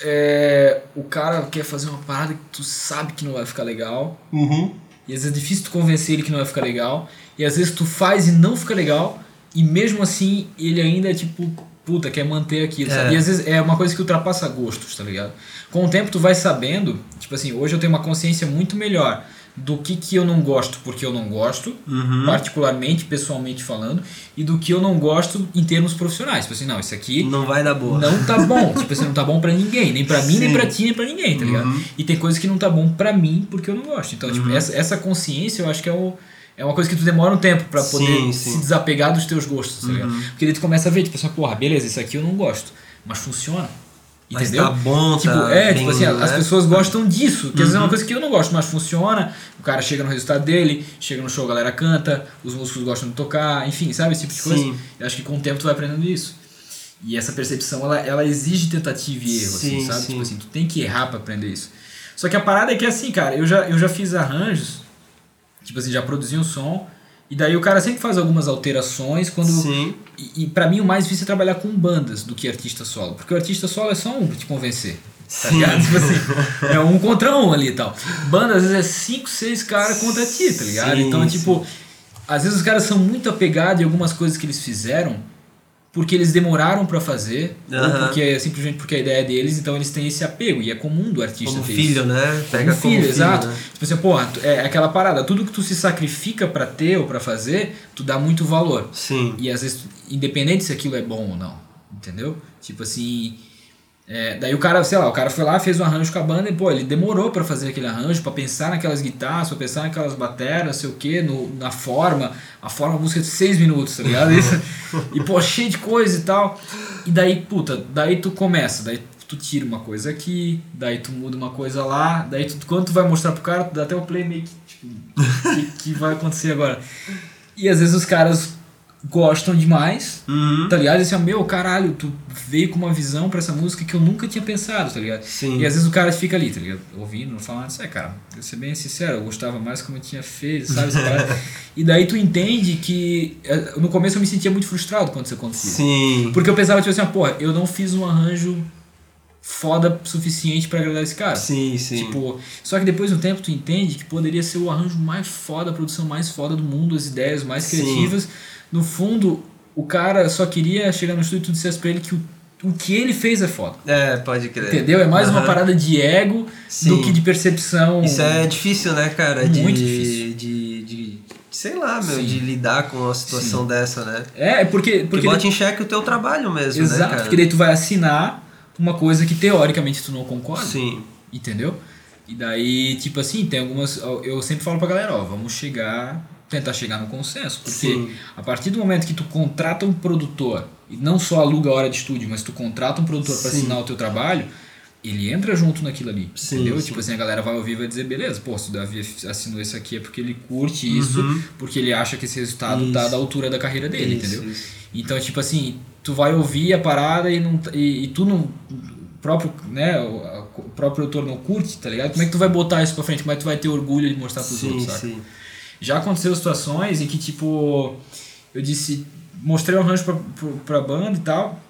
é, o cara quer fazer uma parada que tu sabe que não vai ficar legal. Uhum. E às vezes é difícil tu convencer ele que não vai ficar legal. E às vezes tu faz e não fica legal. E mesmo assim ele ainda é tipo, puta, quer manter aquilo, É. sabe? E às vezes é uma coisa que ultrapassa gostos, tá ligado? Com o tempo tu vai sabendo, tipo assim, hoje eu tenho uma consciência muito melhor do que, que eu não gosto porque eu não gosto, Uhum. particularmente, pessoalmente falando, e do que eu não gosto em termos profissionais. Tipo assim, não, isso aqui Não vai dar boa. não tá bom. tipo assim, não tá bom pra ninguém. Nem pra mim, nem pra ti, nem pra ninguém, tá ligado? Uhum. E tem coisas que não tá bom pra mim porque eu não gosto. Então, tipo, Uhum. essa, essa consciência eu acho que é, o, é uma coisa que tu demora um tempo pra poder Sim, se sim. desapegar dos teus gostos, tá ligado? Uhum. Porque daí tu começa a ver, tipo assim, porra, beleza, isso aqui eu não gosto, mas funciona. Mas Entendeu? tá bom, Tipo, tá é, tipo assim, as né? pessoas gostam disso. Que às vezes é uma Uhum. coisa que eu não gosto, mas funciona. O cara chega no resultado dele, chega no show, a galera canta, os músicos gostam de tocar, enfim, sabe? Esse tipo de coisa. Sim. Eu acho que com o tempo tu vai aprendendo isso. E essa percepção, ela, ela exige tentativa e erro, assim, Sim, sabe? sim. Tipo assim, tu tem que errar pra aprender isso. Só que a parada é que assim, cara, eu já, eu já fiz arranjos, tipo assim, já produzi um som, e daí o cara sempre faz algumas alterações quando Sim. e, e para mim o mais difícil é trabalhar com bandas do que artista solo. Porque o artista solo é só um pra te convencer. Tá ligado? Tipo assim, é um contra um ali e tal. Banda às vezes é cinco, seis caras contra ti, tá ligado? Sim, então, tipo, às vezes os caras são muito apegados em algumas coisas que eles fizeram porque eles demoraram pra fazer, ou Aham. porque simplesmente porque a ideia é deles, então eles têm esse apego. E é comum do artista Como ter filho, isso. né? Pega Como como filho, filho, exato. né? Tipo assim, porra, tu- é aquela parada, tudo que tu se sacrifica pra ter ou pra fazer, tu dá muito valor. Sim. E às vezes, independente se aquilo é bom ou não, entendeu? Tipo assim. É, daí o cara, sei lá, o cara foi lá, fez um arranjo com a banda e, pô, ele demorou pra fazer aquele arranjo, pra pensar naquelas guitarras, pra pensar naquelas bateras, não sei o que, no, na forma. A forma, a música de seis minutos, tá ligado? Isso, e, pô, cheio de coisa e tal. E daí, puta, daí tu começa, daí tu tira uma coisa aqui, daí tu muda uma coisa lá, daí tu, quando tu vai mostrar pro cara, tu dá até o play meio que, tipo, o que, que vai acontecer agora? E às vezes os caras gostam demais, Uhum. tá ligado? E assim, ó, meu, caralho, tu veio com uma visão pra essa música que eu nunca tinha pensado, tá ligado? Sim. E às vezes o cara fica ali, tá ligado? Ouvindo, falando, isso é, cara, vou ser bem sincero, eu gostava mais como eu tinha feito, sabe? e daí tu entende que. eh, No começo eu me sentia muito frustrado quando isso acontecia. Sim. Porque eu pensava, tipo assim, ó, porra, eu não fiz um arranjo foda suficiente pra agradar esse cara. Sim, sim. Tipo, só que depois de um tempo tu entende que poderia ser o arranjo mais foda, a produção mais foda do mundo, as ideias mais Sim. No fundo, o cara só queria chegar no estúdio e tu dissesse pra ele que o, o que ele fez é foda. É, pode crer. Entendeu? É mais uma Aham. parada de ego do Sim. que de percepção. Isso é difícil, né, cara? De, Muito difícil. De, de, sei lá, meu, Sim. de lidar com uma situação dessa, né? É, porque. Porque porque bota em xeque o teu trabalho mesmo, né, Exato, porque daí tu vai assinar uma coisa que teoricamente tu não concorda. Sim. Entendeu? E daí, tipo assim, tem algumas. Eu sempre falo pra galera, ó, vamos chegar. Tentar chegar no consenso. Porque Sim. a partir do momento que tu contrata um produtor, e não só aluga a hora de estúdio, mas tu contrata um produtor pra Sim. assinar o teu trabalho, ele entra junto naquilo ali. Sim, entendeu? sim. Tipo assim, a galera vai ouvir e vai dizer, beleza, pô, se o Davi assinou isso aqui é porque ele curte isso, Uhum. porque ele acha que esse resultado tá Isso. da altura da carreira dele, Isso, entendeu? isso. Então, tipo assim, tu vai ouvir a parada e, não, e, e tu não. O próprio, né, o, próprio autor não curte, tá ligado? Como é que tu vai botar isso pra frente? Como é que tu vai ter orgulho de mostrar pros Sim, outros, saca? sim. Já aconteceu situações em que, tipo, eu disse, mostrei o arranjo pra, banda e tal,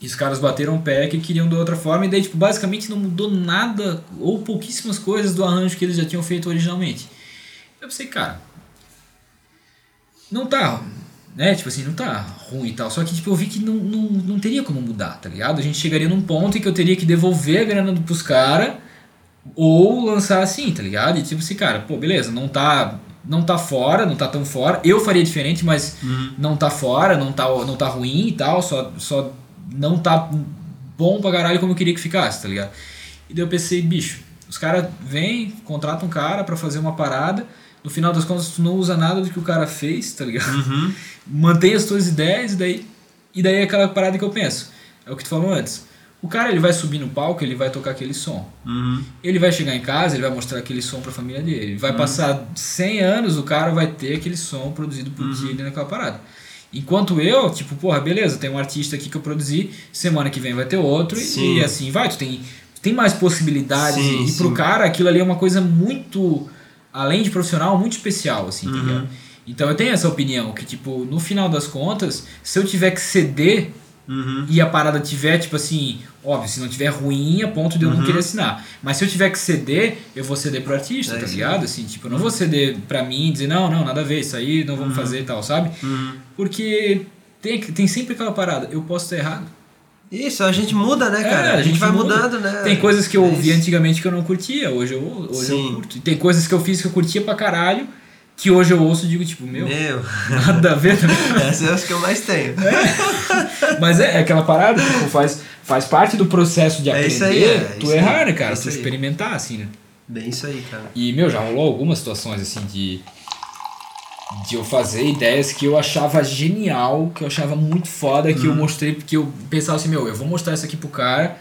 e os caras bateram o pé que queriam de outra forma, e daí, tipo, basicamente não mudou nada, ou pouquíssimas coisas do arranjo que eles já tinham feito originalmente. Eu pensei, cara, não tá, né, tipo assim, não tá ruim e tal, só que, tipo, eu vi que não, não, não teria como mudar, tá ligado? A gente chegaria num ponto em que eu teria que devolver a grana pros caras, ou lançar assim, tá ligado? E tipo assim, cara, pô, beleza, não tá, não tá fora, não tá tão fora. Eu faria diferente, mas Uhum. não tá fora, não tá, não tá ruim e tal, só, só não tá bom pra caralho como eu queria que ficasse, tá ligado? E daí eu pensei, bicho, os caras vêm, contratam um cara pra fazer uma parada, no final das contas tu não usa nada do que o cara fez, tá ligado? Uhum. Mantém as tuas ideias e daí, e daí é aquela parada que eu penso. É o que tu falou antes. O cara ele vai subir no palco, ele vai tocar aquele som. Uhum. Ele vai chegar em casa, ele vai mostrar aquele som pra família dele. Ele vai passar 100 anos, o cara vai ter aquele som produzido por ti ali naquela parada. Enquanto eu, tipo, porra, beleza, tem um artista aqui que eu produzi, semana que vem vai ter outro Sim. e assim vai. Tu tem, tem mais possibilidades Sim, e, e pro sim. cara aquilo ali é uma coisa muito, além de profissional, muito especial, assim, tá Uhum. Então eu tenho essa opinião, que tipo, no final das contas, se eu tiver que ceder Uhum. e a parada tiver, tipo assim, óbvio, se não tiver ruim a ponto de eu não Uhum. querer assinar. Mas se eu tiver que ceder, eu vou ceder pro artista, É tá ligado? Assim, tipo, eu não vou ceder pra mim e dizer, não, não, nada a ver, isso aí não vamos fazer e tal, sabe? Uhum. Porque tem, tem sempre aquela parada, eu posso estar errado. Isso, a gente muda, né, cara? É, a, gente vai muda. mudando, né? Tem coisas que eu É isso. antigamente que eu não curtia, hoje eu, hoje eu Sim. curto. E tem coisas que eu fiz que eu curtia pra caralho, que hoje eu ouço e digo, tipo, meu, Meu, nada a ver também. essa eu acho que eu mais tenho. Mas é, é aquela parada, tipo, faz, faz parte do processo de É aprender isso aí, é, tu errar, né, cara? é Tu experimentar, assim, né? Bem isso aí, cara. E, meu, já rolou algumas situações, assim, de. De eu fazer ideias que eu achava genial, que eu achava muito foda, que eu Uhum. mostrei, porque eu pensava assim, meu, eu vou mostrar isso aqui pro cara,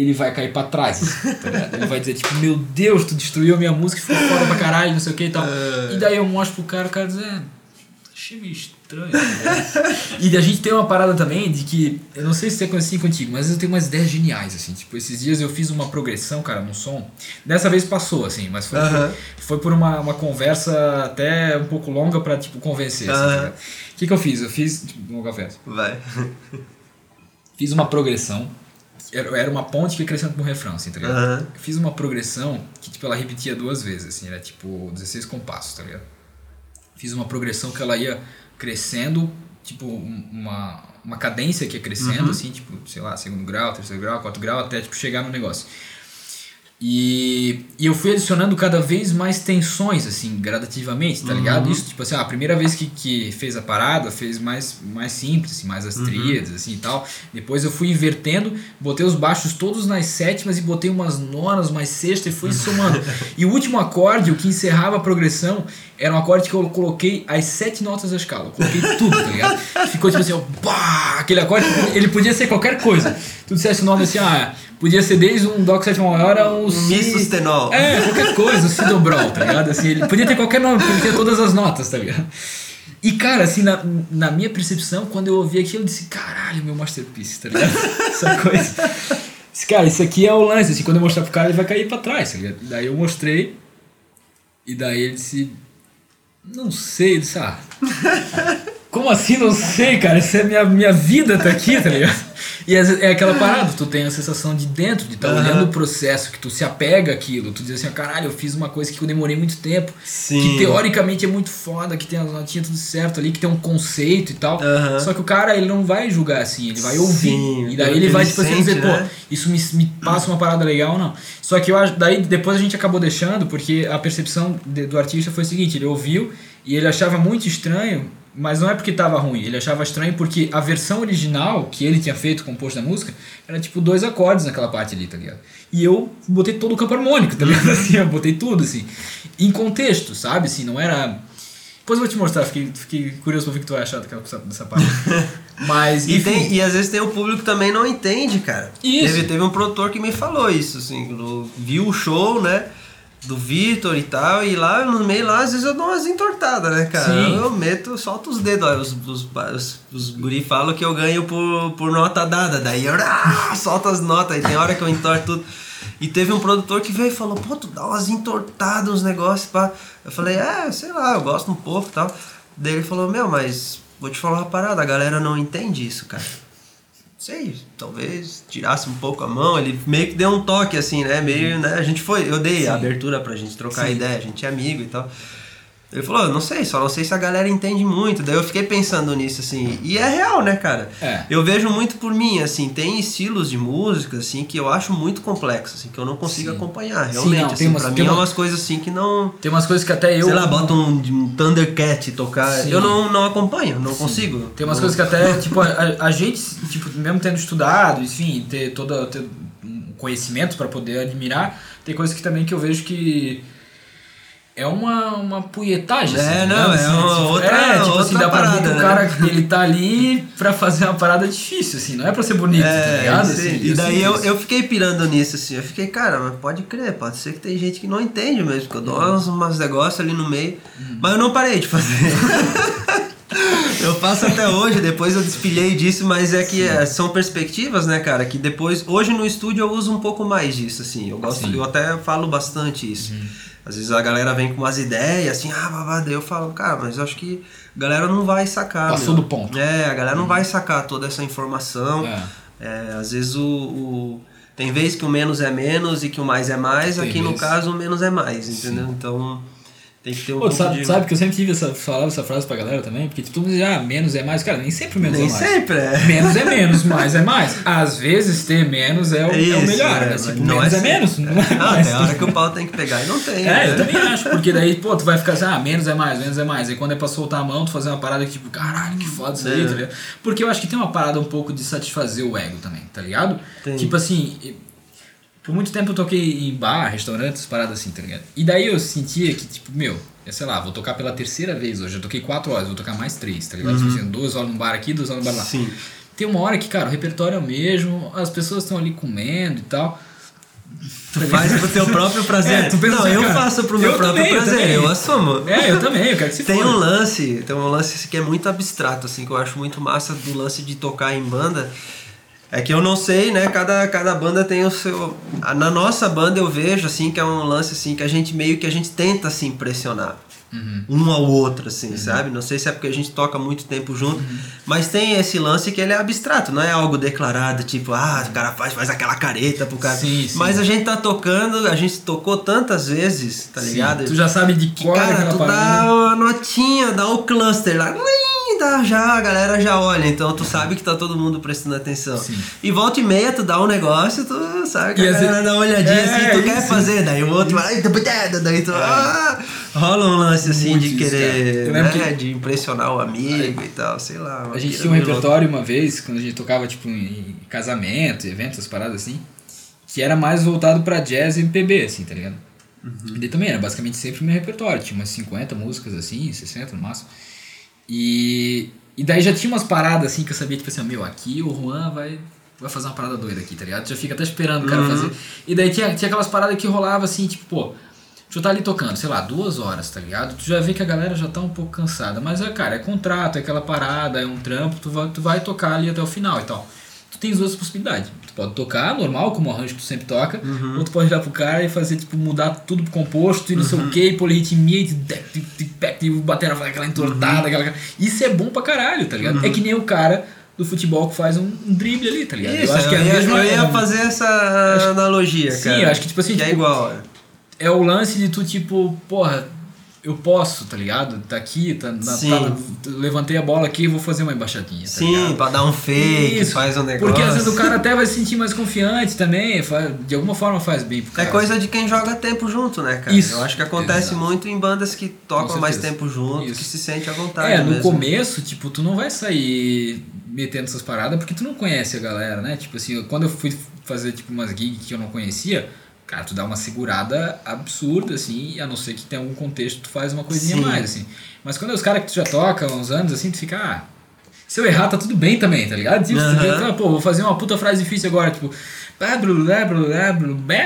ele vai cair pra trás. tá ligado? ele vai dizer, tipo, meu Deus, tu destruiu a minha música, ficou foda pra caralho, não sei o que e tal. É. E daí eu mostro pro cara, o cara diz, é, achei meio estranho. tá ligado? e a gente tem uma parada também de que, eu não sei se é assim contigo, mas eu tenho umas ideias geniais, assim. Tipo, esses dias eu fiz uma progressão, cara, num som. Dessa vez passou, assim, mas foi, Aham. por, foi por uma, uma conversa até um pouco longa pra, tipo, convencer. assim, tá Aham. ligado? O que, que eu fiz? Eu fiz, tipo, uma conversa. Vai. Fiz uma progressão. Era era uma ponte que ia crescendo pro refrão, assim, tá ligado? Eu fiz uma progressão que, tipo, ela repetia duas vezes, assim, era tipo 16 compassos, tá ligado? Fiz uma progressão que ela ia crescendo, tipo, um- uma, uma cadência que ia crescendo, Uhum. assim, tipo, sei lá, segundo grau, terceiro grau, quarto grau, até, tipo, chegar no negócio. E, e eu fui adicionando cada vez mais tensões, assim, gradativamente, tá ligado? Uhum. Isso, tipo assim, ah, a primeira vez que, que fez a parada, fez mais, mais simples, assim, mais as Uhum. tríades, assim e tal. Depois eu fui invertendo, botei os baixos todos nas sétimas e botei umas nonas, umas sextas e fui somando. e o último acorde, o que encerrava a progressão, era um acorde que eu coloquei as sete notas da escala. Eu coloquei tudo, tá ligado? Ficou tipo assim, ó, pá, aquele acorde, ele podia ser qualquer coisa. Tu dissesse o nome assim, ah, podia ser desde um sétima maior a um Um Mi Si- sustenol. é, qualquer coisa, o Si dobrol, tá ligado? Assim, ele podia ter qualquer nome, porque ele tinha todas as notas, tá ligado? E, cara, assim, na, na minha percepção, quando eu ouvi aquilo, eu disse, caralho, meu masterpiece, tá ligado? Essa coisa. Disse, cara, isso aqui é o lance, assim, quando eu mostrar pro cara, ele vai cair pra trás, tá ligado? Daí eu mostrei, e daí ele disse, não sei, eu disse, ah, como assim não sei, cara? Isso é minha, minha vida tá aqui, tá ligado? E é, aquela parada, tu tem a sensação de dentro, de estar Aham. olhando o processo, que tu se apega àquilo, tu diz assim, caralho, eu fiz uma coisa que eu demorei muito tempo, Sim. que teoricamente é muito foda, que tem as notinhas tudo certo ali, que tem um conceito e tal. Aham. Só que o cara, ele não vai julgar assim, ele vai ouvir. Sim, e daí ele vai, tipo assim, dizer, pô, né? isso me, me passa uma parada legal ou não. Só que eu acho, daí depois a gente acabou deixando, porque a percepção de- do artista foi o seguinte, ele ouviu e ele achava muito estranho, mas não é porque tava ruim, ele achava estranho porque a versão original que ele tinha feito, composto da música, era tipo dois acordes naquela parte ali, tá ligado? E eu botei todo o campo harmônico, tá ligado? Assim, eu botei tudo, assim, em contexto, sabe? Assim, não era... Depois eu vou te mostrar, fiquei, fiquei curioso pra ver o que tu vai achar daquela, dessa parte. Mas, E, tem, e às vezes tem o público que também não entende, cara. Isso. Teve, teve um produtor que me falou isso, assim, viu o show, né? Do Vitor e tal, e lá no meio lá, às vezes eu dou umas entortadas, né, cara? Sim. Eu meto, solto os dedos, ó, os, os, os, os guri falam que eu ganho por, por nota dada, daí eu ah, solto as notas, e tem hora que eu entorto tudo. E teve um produtor que veio e falou, pô, tu dá umas entortadas, uns negócios, pá. Eu falei, é, sei lá, eu gosto um pouco e tal. Daí ele falou, meu, mas vou te falar uma parada, a galera não entende isso, cara. Sei, talvez tirasse um pouco a mão, ele meio que deu um toque assim, né? Meio, né? A gente foi, eu dei a Sim. abertura pra gente trocar Sim. ideia, a gente é amigo e tal. Ele falou, não sei, só não sei se a galera entende muito. Daí eu fiquei pensando nisso, assim. E é real, né, cara? É. Eu vejo muito por mim, assim, tem estilos de música, assim, que eu acho muito complexos, assim, que eu não consigo Sim. acompanhar. Sim, Realmente, não, assim, tem umas- pra mim é uma- umas coisas assim que não. tem umas coisas que até eu... sei lá, bota um, um Thundercat tocar. Sim. Eu não, não acompanho, não consigo. Tem umas Não- coisas que até, tipo, a, a gente, tipo, mesmo tendo estudado, enfim, ter todo ter um conhecimento para poder admirar, tem coisas que também que eu vejo que é uma, uma punhetagem. É, assim, não, né? é uma tipo, outra- é, tipo assim, outra dá pra ver que parada, o né? cara, ele tá ali pra fazer uma parada difícil, assim, não é pra ser bonito, tá É, ligado? sim. Assim, e daí eu, isso. eu fiquei pirando nisso, assim. Eu fiquei, cara, mas pode crer, pode ser que tem gente que não entende mesmo, porque eu dou umas, umas negócios ali no meio. Mas eu não parei de fazer. eu faço até hoje, depois eu despilhei disso, mas é que é, são perspectivas, né, cara? Que depois, hoje no estúdio eu uso um pouco mais disso, assim. Eu gosto, Sim. eu até falo bastante isso. Às vezes a galera vem com umas ideias, assim, ah, babá, daí eu falo, cara, mas eu acho que a galera não vai sacar. Passou meu. do ponto. É, a galera não vai sacar toda essa informação. É. É, às vezes o, o- Tem vezes que o menos é menos e que o mais é mais, Tem aqui no caso o menos é mais, entendeu? Então Tem que ter um Pô, tu sabe, de... sabe que eu sempre tive essa, falava essa frase pra galera também? Porque todo mundo diz, ah, menos é mais. Cara, nem sempre menos Nem é mais. sempre, é. Menos é menos, mais é mais. Às vezes ter menos é o, é o Isso, melhor, é, né? Tipo, não menos é, sempre. menos, não é mais. tem hora que o pau tem que pegar e não tem. É, né? eu também acho, porque daí, pô, tu vai ficar assim, ah, menos é mais, menos é mais. Aí quando é pra soltar a mão, tu fazer uma parada que, tipo, caralho, que foda isso aí, É. tá ligado? Porque eu acho que tem uma parada um pouco de satisfazer o ego também, tá ligado? Tem. Tipo assim, e- por muito tempo eu toquei em bar, restaurantes, paradas assim, tá ligado? E daí eu sentia que, tipo, meu, eu sei lá, vou tocar pela terceira vez hoje, eu toquei quatro horas, vou tocar mais três, tá ligado? Tipo assim, duas horas num bar aqui, duas horas no bar lá. Sim. Tem uma hora que, cara, o repertório é o mesmo, as pessoas estão ali comendo e tal. Tu faz pro teu próprio prazer. É, tu pensa não, assim, eu cara, faço pro meu eu próprio também, eu prazer, também. eu assumo. É, eu também, eu quero que se Tem foda. um lance, tem um lance que é muito abstrato, assim, que eu acho muito massa do lance de tocar em banda. É que eu não sei, né? Cada, cada banda tem o seu. a- Na nossa banda eu vejo, assim, que é um lance assim que a gente meio que a gente tenta se impressionar. Um ao outro, assim, sabe? Não sei se é porque a gente toca muito tempo junto, mas tem esse lance que ele é abstrato, não é algo declarado, tipo, ah, o cara faz, faz aquela careta pro cara. Sim, sim. Mas a gente tá tocando, a gente tocou tantas vezes, tá Sim, ligado? Tu já sabe de Que, cor cara, aquela tu parada. dá uma notinha, dá o cluster lá, dá já, a galera já olha, então tu sabe que tá todo mundo prestando atenção. Sim. E volta e meia, tu dá um negócio, tu sabe que E a galera vezes- dá uma olhadinha É, assim, tu quer isso. fazer, daí o outro vai, daí tu, ah, rola um lance assim Muito de querer, né, que- de impressionar o amigo e tal, sei lá. A gente tinha um louca. repertório uma vez, quando a gente tocava, tipo, em casamento, eventos, essas paradas assim, que era mais voltado pra jazz e MPB, assim, tá ligado? Uhum. E daí também era basicamente sempre o meu repertório, tinha umas 50 músicas assim, 60 no máximo. E, e daí já tinha umas paradas assim que eu sabia, tipo assim, ó, meu, aqui o Juan vai, vai fazer uma parada doida aqui, tá ligado? Tu já fica até esperando o cara Uhum. fazer. E daí tinha, tinha aquelas paradas que rolava assim, tipo, pô, tu tá ali tocando, sei lá, duas horas, tá ligado? Tu já vê que a galera já tá um pouco cansada. Mas, é, cara, é contrato, é aquela parada, é um trampo, tu vai, tu vai tocar ali até o final e tal. Tu tens duas possibilidades. Tu pode tocar normal, como o arranjo que tu sempre toca, Uhum. ou tu pode lá pro cara e fazer, tipo, mudar tudo pro composto e não sei o que, polirritmia, e e o batera faz aquela entortada, Uhum. aquela... Isso é bom pra caralho, tá ligado? É que nem o cara do futebol que faz um, um drible ali, tá ligado? Isso, eu acho que é a mesma... eu ia fazer essa analogia, Sim, cara. eu acho que, tipo assim, que é tipo, igual. é. é o lance de tu, tipo, porra, eu posso, tá ligado? Tá aqui, tá, na, tá- levantei a bola aqui e vou fazer uma embaixadinha, tá Sim, ligado? pra dar um fake, Isso, faz um negócio. Porque às vezes o cara até vai se sentir mais confiante também, faz- de alguma forma faz bem pro É cara. coisa de quem joga tempo junto, né, cara? Isso, Eu acho que acontece exato. muito em bandas que tocam mais tempo junto, Isso. que se sente à vontade. É, no mesmo. começo, tipo, tu não vai sair metendo essas paradas porque tu não conhece a galera, né? Tipo assim, quando eu fui fazer tipo umas gigs que eu não conhecia, cara, tu dá uma segurada absurda, assim, a não ser que tenha algum contexto, tu faz uma coisinha Sim. mais, assim. Mas quando é os caras que tu já toca há uns anos, assim, tu fica, ah, se eu errar, tá tudo bem também, tá ligado? Tipo, tu fica, ah, pô, vou fazer uma puta frase difícil agora, tipo,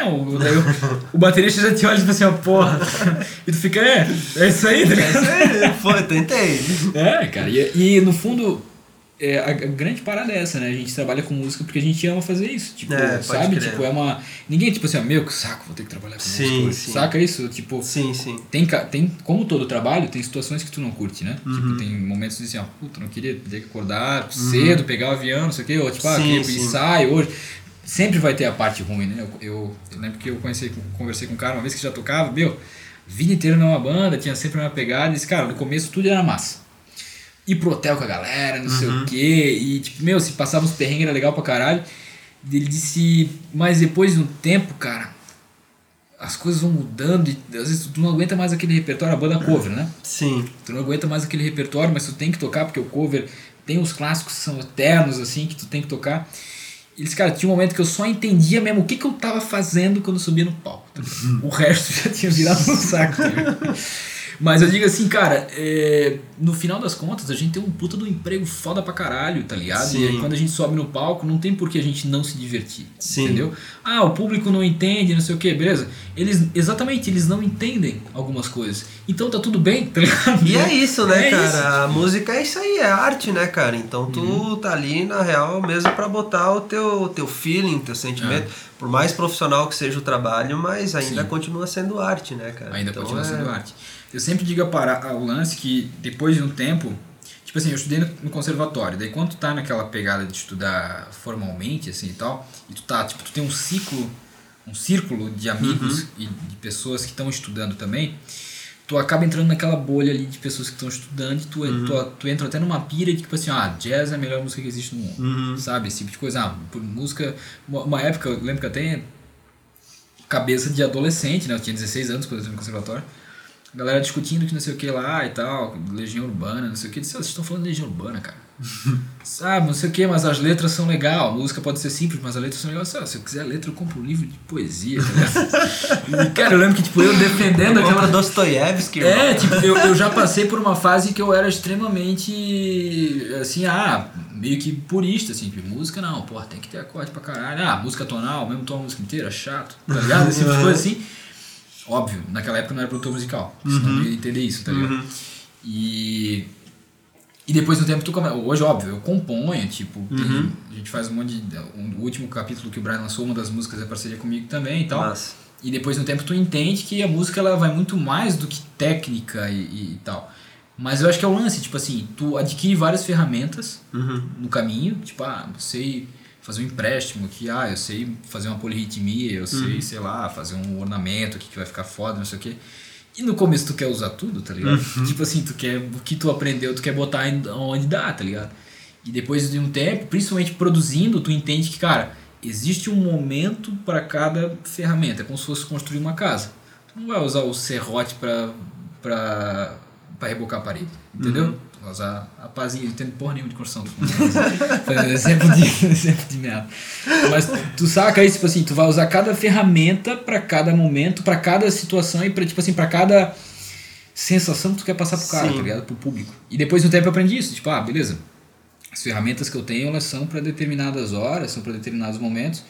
o, o baterista já te olha tipo assim, ó, porra. E tu fica, é, é isso aí, tá É ligado? isso aí, foi, tentei. É, cara, e, e no fundo, é, a, grande parada é essa, né? A gente trabalha com música porque a gente ama fazer isso. Tipo, É, sabe? crer. Tipo, é uma. Ninguém, tipo assim, ó, meu, que saco, vou ter que trabalhar com Sim, música. sim. Saca isso? Tipo, Sim, sim. tem, tem, como todo trabalho, tem situações que tu não curte, né? Uhum. Tipo, tem momentos de assim, ó, puta, não queria ter que acordar cedo, pegar o avião, não sei o quê, ou tipo, ah, queria sim. ensaio hoje. Sempre vai ter a parte ruim, né? Eu, eu, eu lembro que eu conheci, conversei com um cara uma vez que já tocava, meu, vida inteira numa banda, tinha sempre uma pegada, e disse, cara, no começo tudo era massa. Ir pro hotel com a galera, não sei Uhum. o quê, e tipo, meu, se passava uns perrengues era legal pra caralho. Ele disse, mas depois de um tempo, cara, as coisas vão mudando e às vezes tu não aguenta mais aquele repertório, a banda cover, né? Sim. Tu não aguenta mais aquele repertório, mas tu tem que tocar porque o cover tem os clássicos que são eternos, assim, que tu tem que tocar. Eles, cara, tinha um momento que eu só entendia mesmo o que, que eu tava fazendo quando eu subia no palco. tá ligado? O resto já tinha virado um saco. tá? Mas eu digo assim, cara, é, no final das contas, a gente tem um puta do emprego foda pra caralho, tá ligado? Sim. E aí, quando a gente sobe no palco, não tem por que a gente não se divertir. Sim. Entendeu? Ah, o público não entende, não sei o que, beleza? Eles, exatamente, eles não entendem algumas coisas. Então tá tudo bem, tá ligado? E é isso, né, É cara? isso. A música é isso aí, é arte, né, cara? Então tu Uhum. tá ali, na real, mesmo pra botar o teu, teu feeling, teu sentimento. É. Por mais profissional que seja o trabalho, mas ainda Sim. continua sendo arte, né, cara? Ainda Então, continua é- sendo arte. Eu sempre digo a para- ao lance que depois de um tempo, tipo assim, eu estudei no, no conservatório, daí quando tu tá naquela pegada de estudar formalmente assim e tal, e tu tá, tipo, tu tem um ciclo, um círculo de amigos Uhum. e de pessoas que estão estudando também, tu acaba entrando naquela bolha ali de pessoas que estão estudando e tu, Uhum. tu, tu entra até numa pira de tipo assim, ah, jazz é a melhor música que existe no mundo. Uhum. Sabe? Esse tipo de coisa. Ah, por música. Uma, uma época, eu lembro que até cabeça de adolescente, né? Eu tinha 16 anos quando eu entrei no conservatório. A galera discutindo que não sei o que lá e tal, Legião Urbana, não sei o que. Eu disse, "Ah, vocês estão falando de Legião Urbana, cara. Sabe, não sei o que, mas as letras são legal. A música pode ser simples, mas as letras são legais. Se eu quiser letra, eu compro um livro de poesia. Tá e, cara, eu lembro que tipo, eu defendendo Compra aquela. Dostoiévski, É, tipo, eu, eu já passei por uma fase que eu era extremamente, assim, ah, meio que purista, assim, tipo, música não, porra, tem que ter acorde pra caralho. Ah, música tonal, mesmo tom a música inteira, chato, tá ligado? Esse tipo de coisa assim. Óbvio, naquela época não era produtor musical, senão eu não ia entender isso, tá ligado? E... E depois no tempo tu começa. Hoje, óbvio, eu componho, tipo, tem- a gente faz um monte de. um- o último capítulo que o Brian lançou, uma das músicas é parceria comigo também e tal. Massa. E depois no tempo tu entende que a música ela vai muito mais do que técnica e, e tal. Mas eu acho que é o lance, tipo assim, tu adquire várias ferramentas Uhum. no caminho, tipo, ah, sei fazer um empréstimo aqui, ah, eu sei fazer uma polirritmia, eu sei, sei lá, fazer um ornamento aqui que vai ficar foda, não sei o quê. E no começo tu quer usar tudo, tá ligado? Tipo assim, tu quer o que tu aprendeu, tu quer botar onde dá, tá ligado? E depois de um tempo, principalmente produzindo, tu entende que, cara, existe um momento para cada ferramenta. É como se fosse construir uma casa. Tu não vai usar o serrote pra, pra, pra rebocar a parede, entendeu? Tu vai usar a pazinha, não entendo porra nenhuma de construção. Foi um exemplo de, exemplo de merda. Mas tu saca isso, tipo assim, tu vai usar cada ferramenta para cada momento, para cada situação e para tipo assim, para cada sensação que tu quer passar pro cara, Sim. tá ligado? Pro público. E depois no tempo eu aprendi isso, tipo, ah, beleza. As ferramentas que eu tenho, elas são para determinadas horas, são para determinados momentos.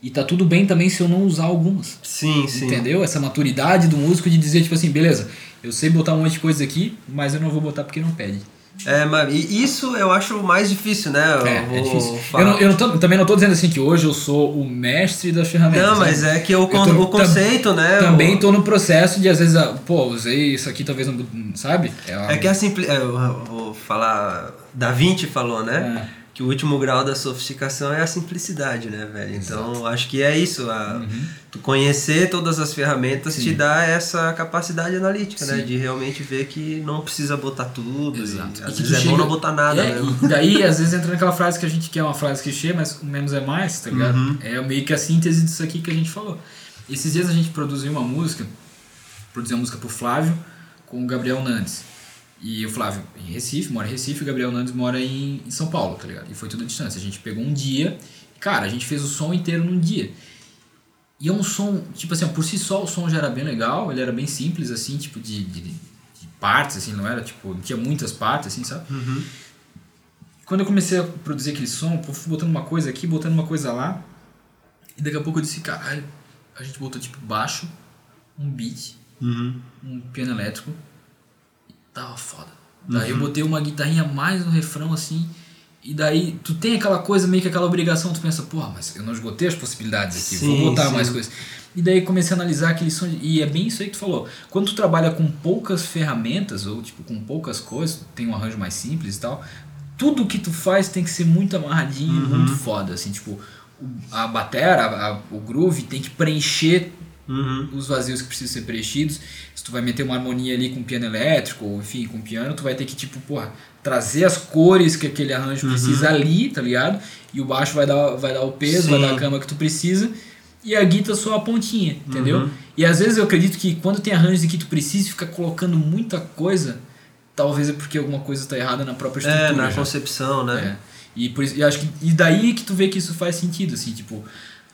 E tá tudo bem também se eu não usar algumas. Sim, sim. Entendeu? Essa maturidade do músico de dizer, tipo assim, beleza, eu sei botar um monte de coisa aqui, mas eu não vou botar porque não pede. É, mas isso eu acho mais difícil, né? Eu É, é difícil. falar. Eu, não, eu não tô- também não tô dizendo assim que hoje eu sou o mestre das ferramentas. Não, mas né? é que o, con- Eu tô- o conceito, né? Também o- tô no processo de, às vezes, ah, pô, usei isso aqui, talvez não. Sabe? É que a simpli... é, Eu vou falar. Da Vinci falou, né? É. Que o último grau da sofisticação é a simplicidade, né, velho? Então, acho que é isso. A... Uhum. Tu conhecer todas as ferramentas Sim. te dá essa capacidade analítica, né? Sim. De realmente ver que não precisa botar tudo. Exato. E, E às que vezes é bom chega- não botar nada, é, né? E daí, às vezes, entra naquela frase que a gente quer uma frase clichê, mas o menos é mais, tá ligado? Uhum. É meio que a síntese disso aqui que a gente falou. Esses dias a gente produziu uma música, produziu uma música pro Flávio com o Gabriel Nandes. E o Flávio em Recife, mora em Recife, o Gabriel Nandes mora em, em São Paulo, tá ligado? E foi tudo à distância. A gente pegou um dia, cara, a gente fez o som inteiro num dia. E é um som, tipo assim, por si só o som já era bem legal, ele era bem simples, assim, tipo de, de, de partes, assim, não era, tipo, não tinha muitas partes, assim, sabe? Quando eu comecei a produzir aquele som, eu fui botando uma coisa aqui, botando uma coisa lá, e daqui a pouco eu disse, caralho, a gente botou, tipo, baixo, um beat, Uhum. um piano elétrico, tava foda. Daí eu botei uma guitarrinha mais no refrão, assim, e daí tu tem aquela coisa, meio que aquela obrigação, tu pensa, porra, mas eu não esgotei as possibilidades aqui, Sim, vou botar sim. mais coisas. E daí comecei a analisar aquele som, e é bem isso aí que tu falou. Quando tu trabalha com poucas ferramentas, ou tipo, com poucas coisas, tem um arranjo mais simples e tal, tudo que tu faz tem que ser muito amarradinho, Uhum. muito foda, assim, tipo, a batera, a- a- o groove tem que preencher Uhum. os vazios que precisam ser preenchidos. Se tu vai meter uma harmonia ali com piano elétrico, ou enfim, com piano, tu vai ter que, tipo, porra, trazer as cores que aquele arranjo precisa ali, tá ligado? E o baixo vai dar, vai dar o peso, vai Sim. dar a cama que tu precisa. E a guitarra só a pontinha, entendeu? Uhum. E às vezes eu acredito que quando tem arranjos em que tu precisa ficar colocando muita coisa, talvez é porque alguma coisa tá errada na própria estrutura. É, na já. concepção, né? É. E, por e acho que e daí que tu vê que isso faz sentido, assim, tipo,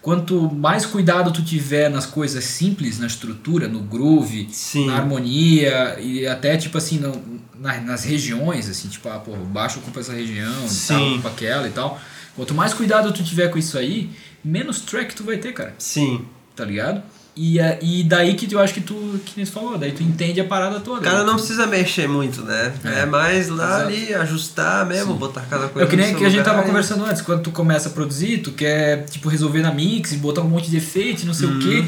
quanto mais cuidado tu tiver nas coisas simples, na estrutura, no groove, Sim. na harmonia e até tipo assim no, na- nas regiões, assim, tipo, ah, pô, baixo ocupa essa região, Sim. tal ocupa aquela e tal. Quanto mais cuidado tu tiver com isso aí, menos track tu vai ter, cara, Sim. tá ligado? E, é- e daí que eu acho que tu, que nem tu falou, daí tu entende a parada toda. O cara né? não precisa mexer muito, né? É. É, mais lá Exato. ali, ajustar mesmo, Sim. botar cada É coisa o que nem que a gente tava e- conversando antes, quando tu começa a produzir, tu quer tipo resolver na mix, botar um monte de efeito, não sei o quê.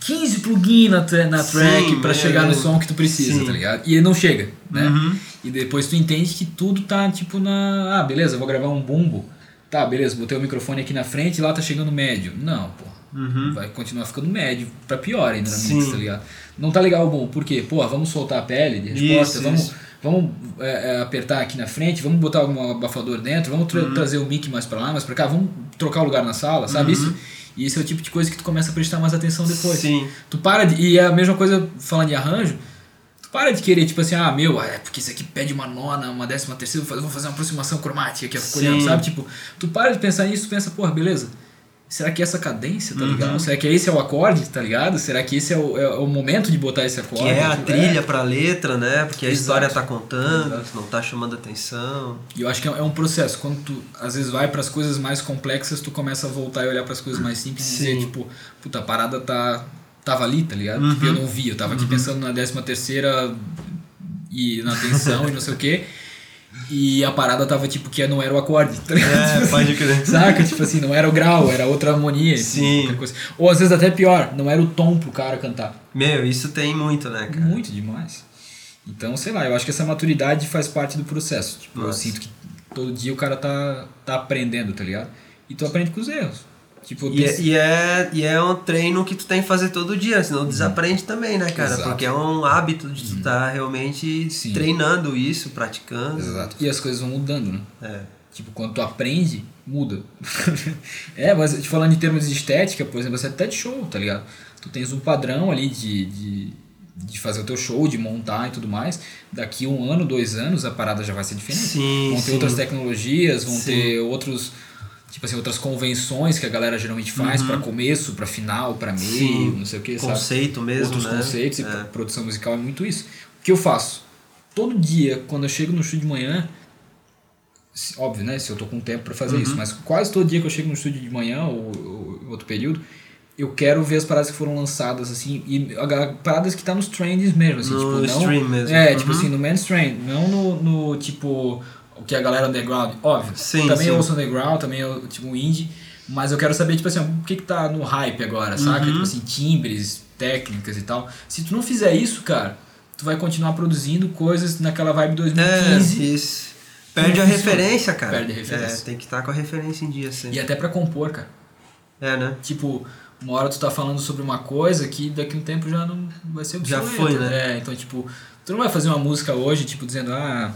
15 plugins na, na Uhum. Track pra é, chegar no é. som que tu precisa, Sim. tá ligado? E ele não chega, né? Uhum. E depois tu entende que tudo tá tipo na. Ah, beleza, vou gravar um bumbo. Tá, beleza, botei o microfone aqui na frente e lá tá chegando médio. Não, pô. Vai continuar ficando médio, pra pior ainda na Sim. mix, tá ligado? Não tá legal bom, por quê? Pô, vamos soltar a pele de resposta, Isso, vamos, isso. vamos é, é, apertar aqui na frente, vamos botar algum abafador dentro, vamos tra- Uhum. trazer o mic mais pra lá, mais pra cá, vamos trocar o lugar na sala, sabe isso? E esse é o tipo de coisa que tu começa a prestar mais atenção depois. Sim. Tu para de. E é a mesma coisa falando de arranjo. Tu para de querer, tipo assim, ah, meu, é porque isso aqui pede uma nona, uma décima terceira, vou fazer- uma aproximação cromática que coreano, sabe? Tipo, tu para de pensar nisso, tu pensa, porra, beleza. Será que é essa cadência, tá Uhum. ligado? Será que esse é o acorde, tá ligado? Será que esse é o, é o momento de botar esse acorde? Que é a Tipo, trilha pra letra, né? Porque a Exato. história tá contando, Exato. não tá chamando atenção. E eu acho que é é um processo. Quando tu, às vezes, vai pras coisas mais complexas, tu começa a voltar e olhar pras coisas mais simples e dizer, Sim. Uhum. tipo, puta, a parada tá, tava ali, tá ligado? Tipo, eu não vi, eu tava aqui pensando na décima terceira e na tensão e não sei o quê. E a parada tava, tipo, que não era o acorde, tá ligado? É, Tipo assim, pode crer. Saca? Tipo assim, não era o grau, era outra harmonia. enfim, Sim. coisa. Ou às vezes até pior, não era o tom pro cara cantar. Meu, isso tem muito, né, cara? Muito demais. Então, sei lá, eu acho que essa maturidade faz parte do processo. Tipo, eu Nossa. sinto que todo dia o cara tá, tá aprendendo, tá ligado? E tu aprende com os erros. Tipo, E é, e, é, e é um treino que tu tem que fazer todo dia, senão desaprende também, né, cara? Exato. Porque é um hábito de tu estar realmente Sim. treinando isso, praticando. Exato. E as coisas vão mudando, né? É. Tipo, quando tu aprende, muda. é, mas te falando em termos de estética, por exemplo, você até de show, tá ligado? Tu tens um padrão ali de, de, de fazer o teu show, de montar e tudo mais. Daqui um ano, dois anos, a parada já vai ser diferente. Sim, vão ter sim. outras tecnologias, vão Sim. ter outros. Tipo assim, outras convenções que a galera geralmente faz pra começo, pra final, pra meio, Uhum. Sim. não sei o que, sabe? Conceito mesmo, outros né? conceitos e É. pra produção musical é muito isso. O que eu faço? Todo dia, quando eu chego no estúdio de manhã, óbvio, né? Se eu tô com tempo pra fazer Uhum. isso, mas quase todo dia que eu chego no estúdio de manhã ou, ou outro período, eu quero ver as paradas que foram lançadas, assim, e paradas que tá nos trends mesmo, assim, No tipo, não... mesmo. É, tipo Uhum. assim, no mainstream, não no, no, tipo, o que a galera underground, óbvio. Sim, também sim. eu ouço underground, também eu, tipo, indie, mas eu quero saber, tipo assim, o que que tá no hype agora, saca? Uhum. Tipo assim, timbres, técnicas e tal. Se tu não fizer isso, cara, tu vai continuar produzindo coisas naquela vibe É, 2015 isso. Perde a funciona. referência, cara. Perde a referência. É, tem que estar com a referência em dia sempre. e até pra compor, cara. É, né? Tipo, uma hora tu tá falando sobre uma coisa que daqui a um tempo já não vai ser Já obsoleta. foi, né? É, então, tipo, tu não vai fazer uma música hoje, tipo, dizendo, ah,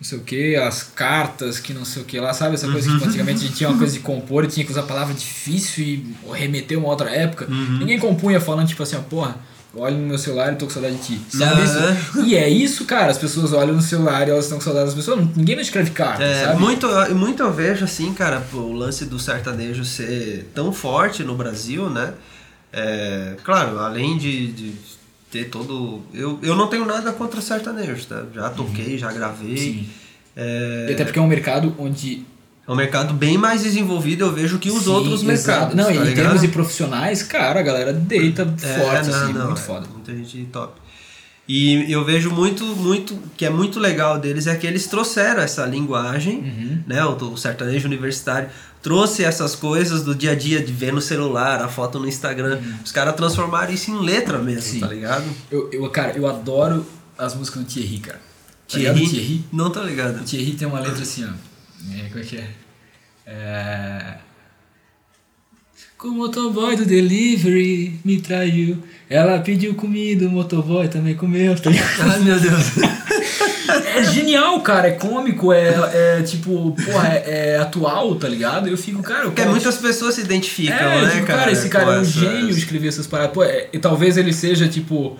não sei o que, as cartas que não sei o que lá, sabe? Essa coisa que tipo, antigamente a gente tinha uma coisa de compor e tinha que usar palavra difícil e remeter uma outra época. Uhum. Ninguém compunha falando, tipo assim, ó, porra, eu olho no meu celular e tô com saudade de ti. Sabe isso? E é isso, cara. As pessoas olham no celular e elas estão com saudade das pessoas. Ninguém não escreve carta, É, sabe? muito, muito eu vejo assim, cara, o lance do sertanejo ser tão forte no Brasil, né? É, claro, além de, de ter todo. Eu, eu não tenho nada contra o sertanejo, tá? Já toquei, já gravei. Uhum. Sim. É, E até porque é um mercado onde é um mercado bem mais desenvolvido, eu vejo, que os Sim, outros mercados. Não, tá e em ligado? termos de profissionais, cara, a galera deita É, forte, não, assim, não, muito é, foda. Muita gente top. E eu vejo muito, muito, que é muito legal deles é que eles trouxeram essa linguagem, Uhum. né? O, o sertanejo universitário trouxe essas coisas do dia a dia de ver no celular, a foto no Instagram. Os caras transformaram isso em letra mesmo, Sim. tá ligado? Eu, eu, cara, eu adoro as músicas do Thierry, cara. Tá Thierry, Thierry? Não tô ligado. O Thierry tem uma letra assim, ó. É, como é que é? É... Com o motoboy do delivery me traiu. Ela pediu comida, o motoboy também comeu. Tá? Ai, meu Deus. É genial, cara. É cômico, é, é tipo, porra, é, é atual, tá ligado? Eu fico, cara. Porque quero- muitas pessoas se identificam, É, né, tipo, cara? cara, esse cara é um gênio escrever essas paradas. Pô, é, e talvez ele seja, tipo,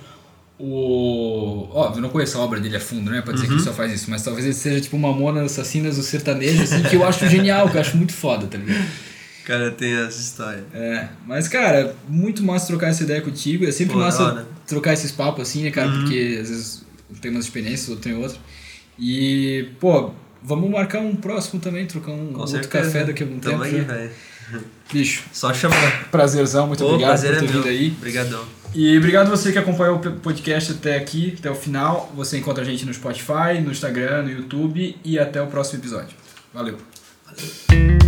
o... Óbvio, eu não conheço a obra dele a fundo, né? Pra dizer que Uhum. ele só faz isso. Mas talvez ele seja, tipo, Mamona Assassinas do Sertanejo, assim, que eu acho genial, que eu acho muito foda, tá ligado? Cara tem essa história. É, mas, cara, muito massa trocar essa ideia contigo. É sempre Pô, massa. Uhum. trocar esses papos, assim, né, cara? Porque, às vezes, tem umas experiências, outro tem outra. E, pô... Vamos marcar um próximo também, trocar um Com outro certeza. café daqui a algum Tamo tempo. aí, né? velho. Bicho, Só chamar. prazerzão, muito Pô, obrigado prazer por é ter meu. vindo aí. Obrigadão. E obrigado você que acompanhou o podcast até aqui, até o final. Você encontra a gente no Spotify, no Instagram, no YouTube e até o próximo episódio. Valeu. Valeu.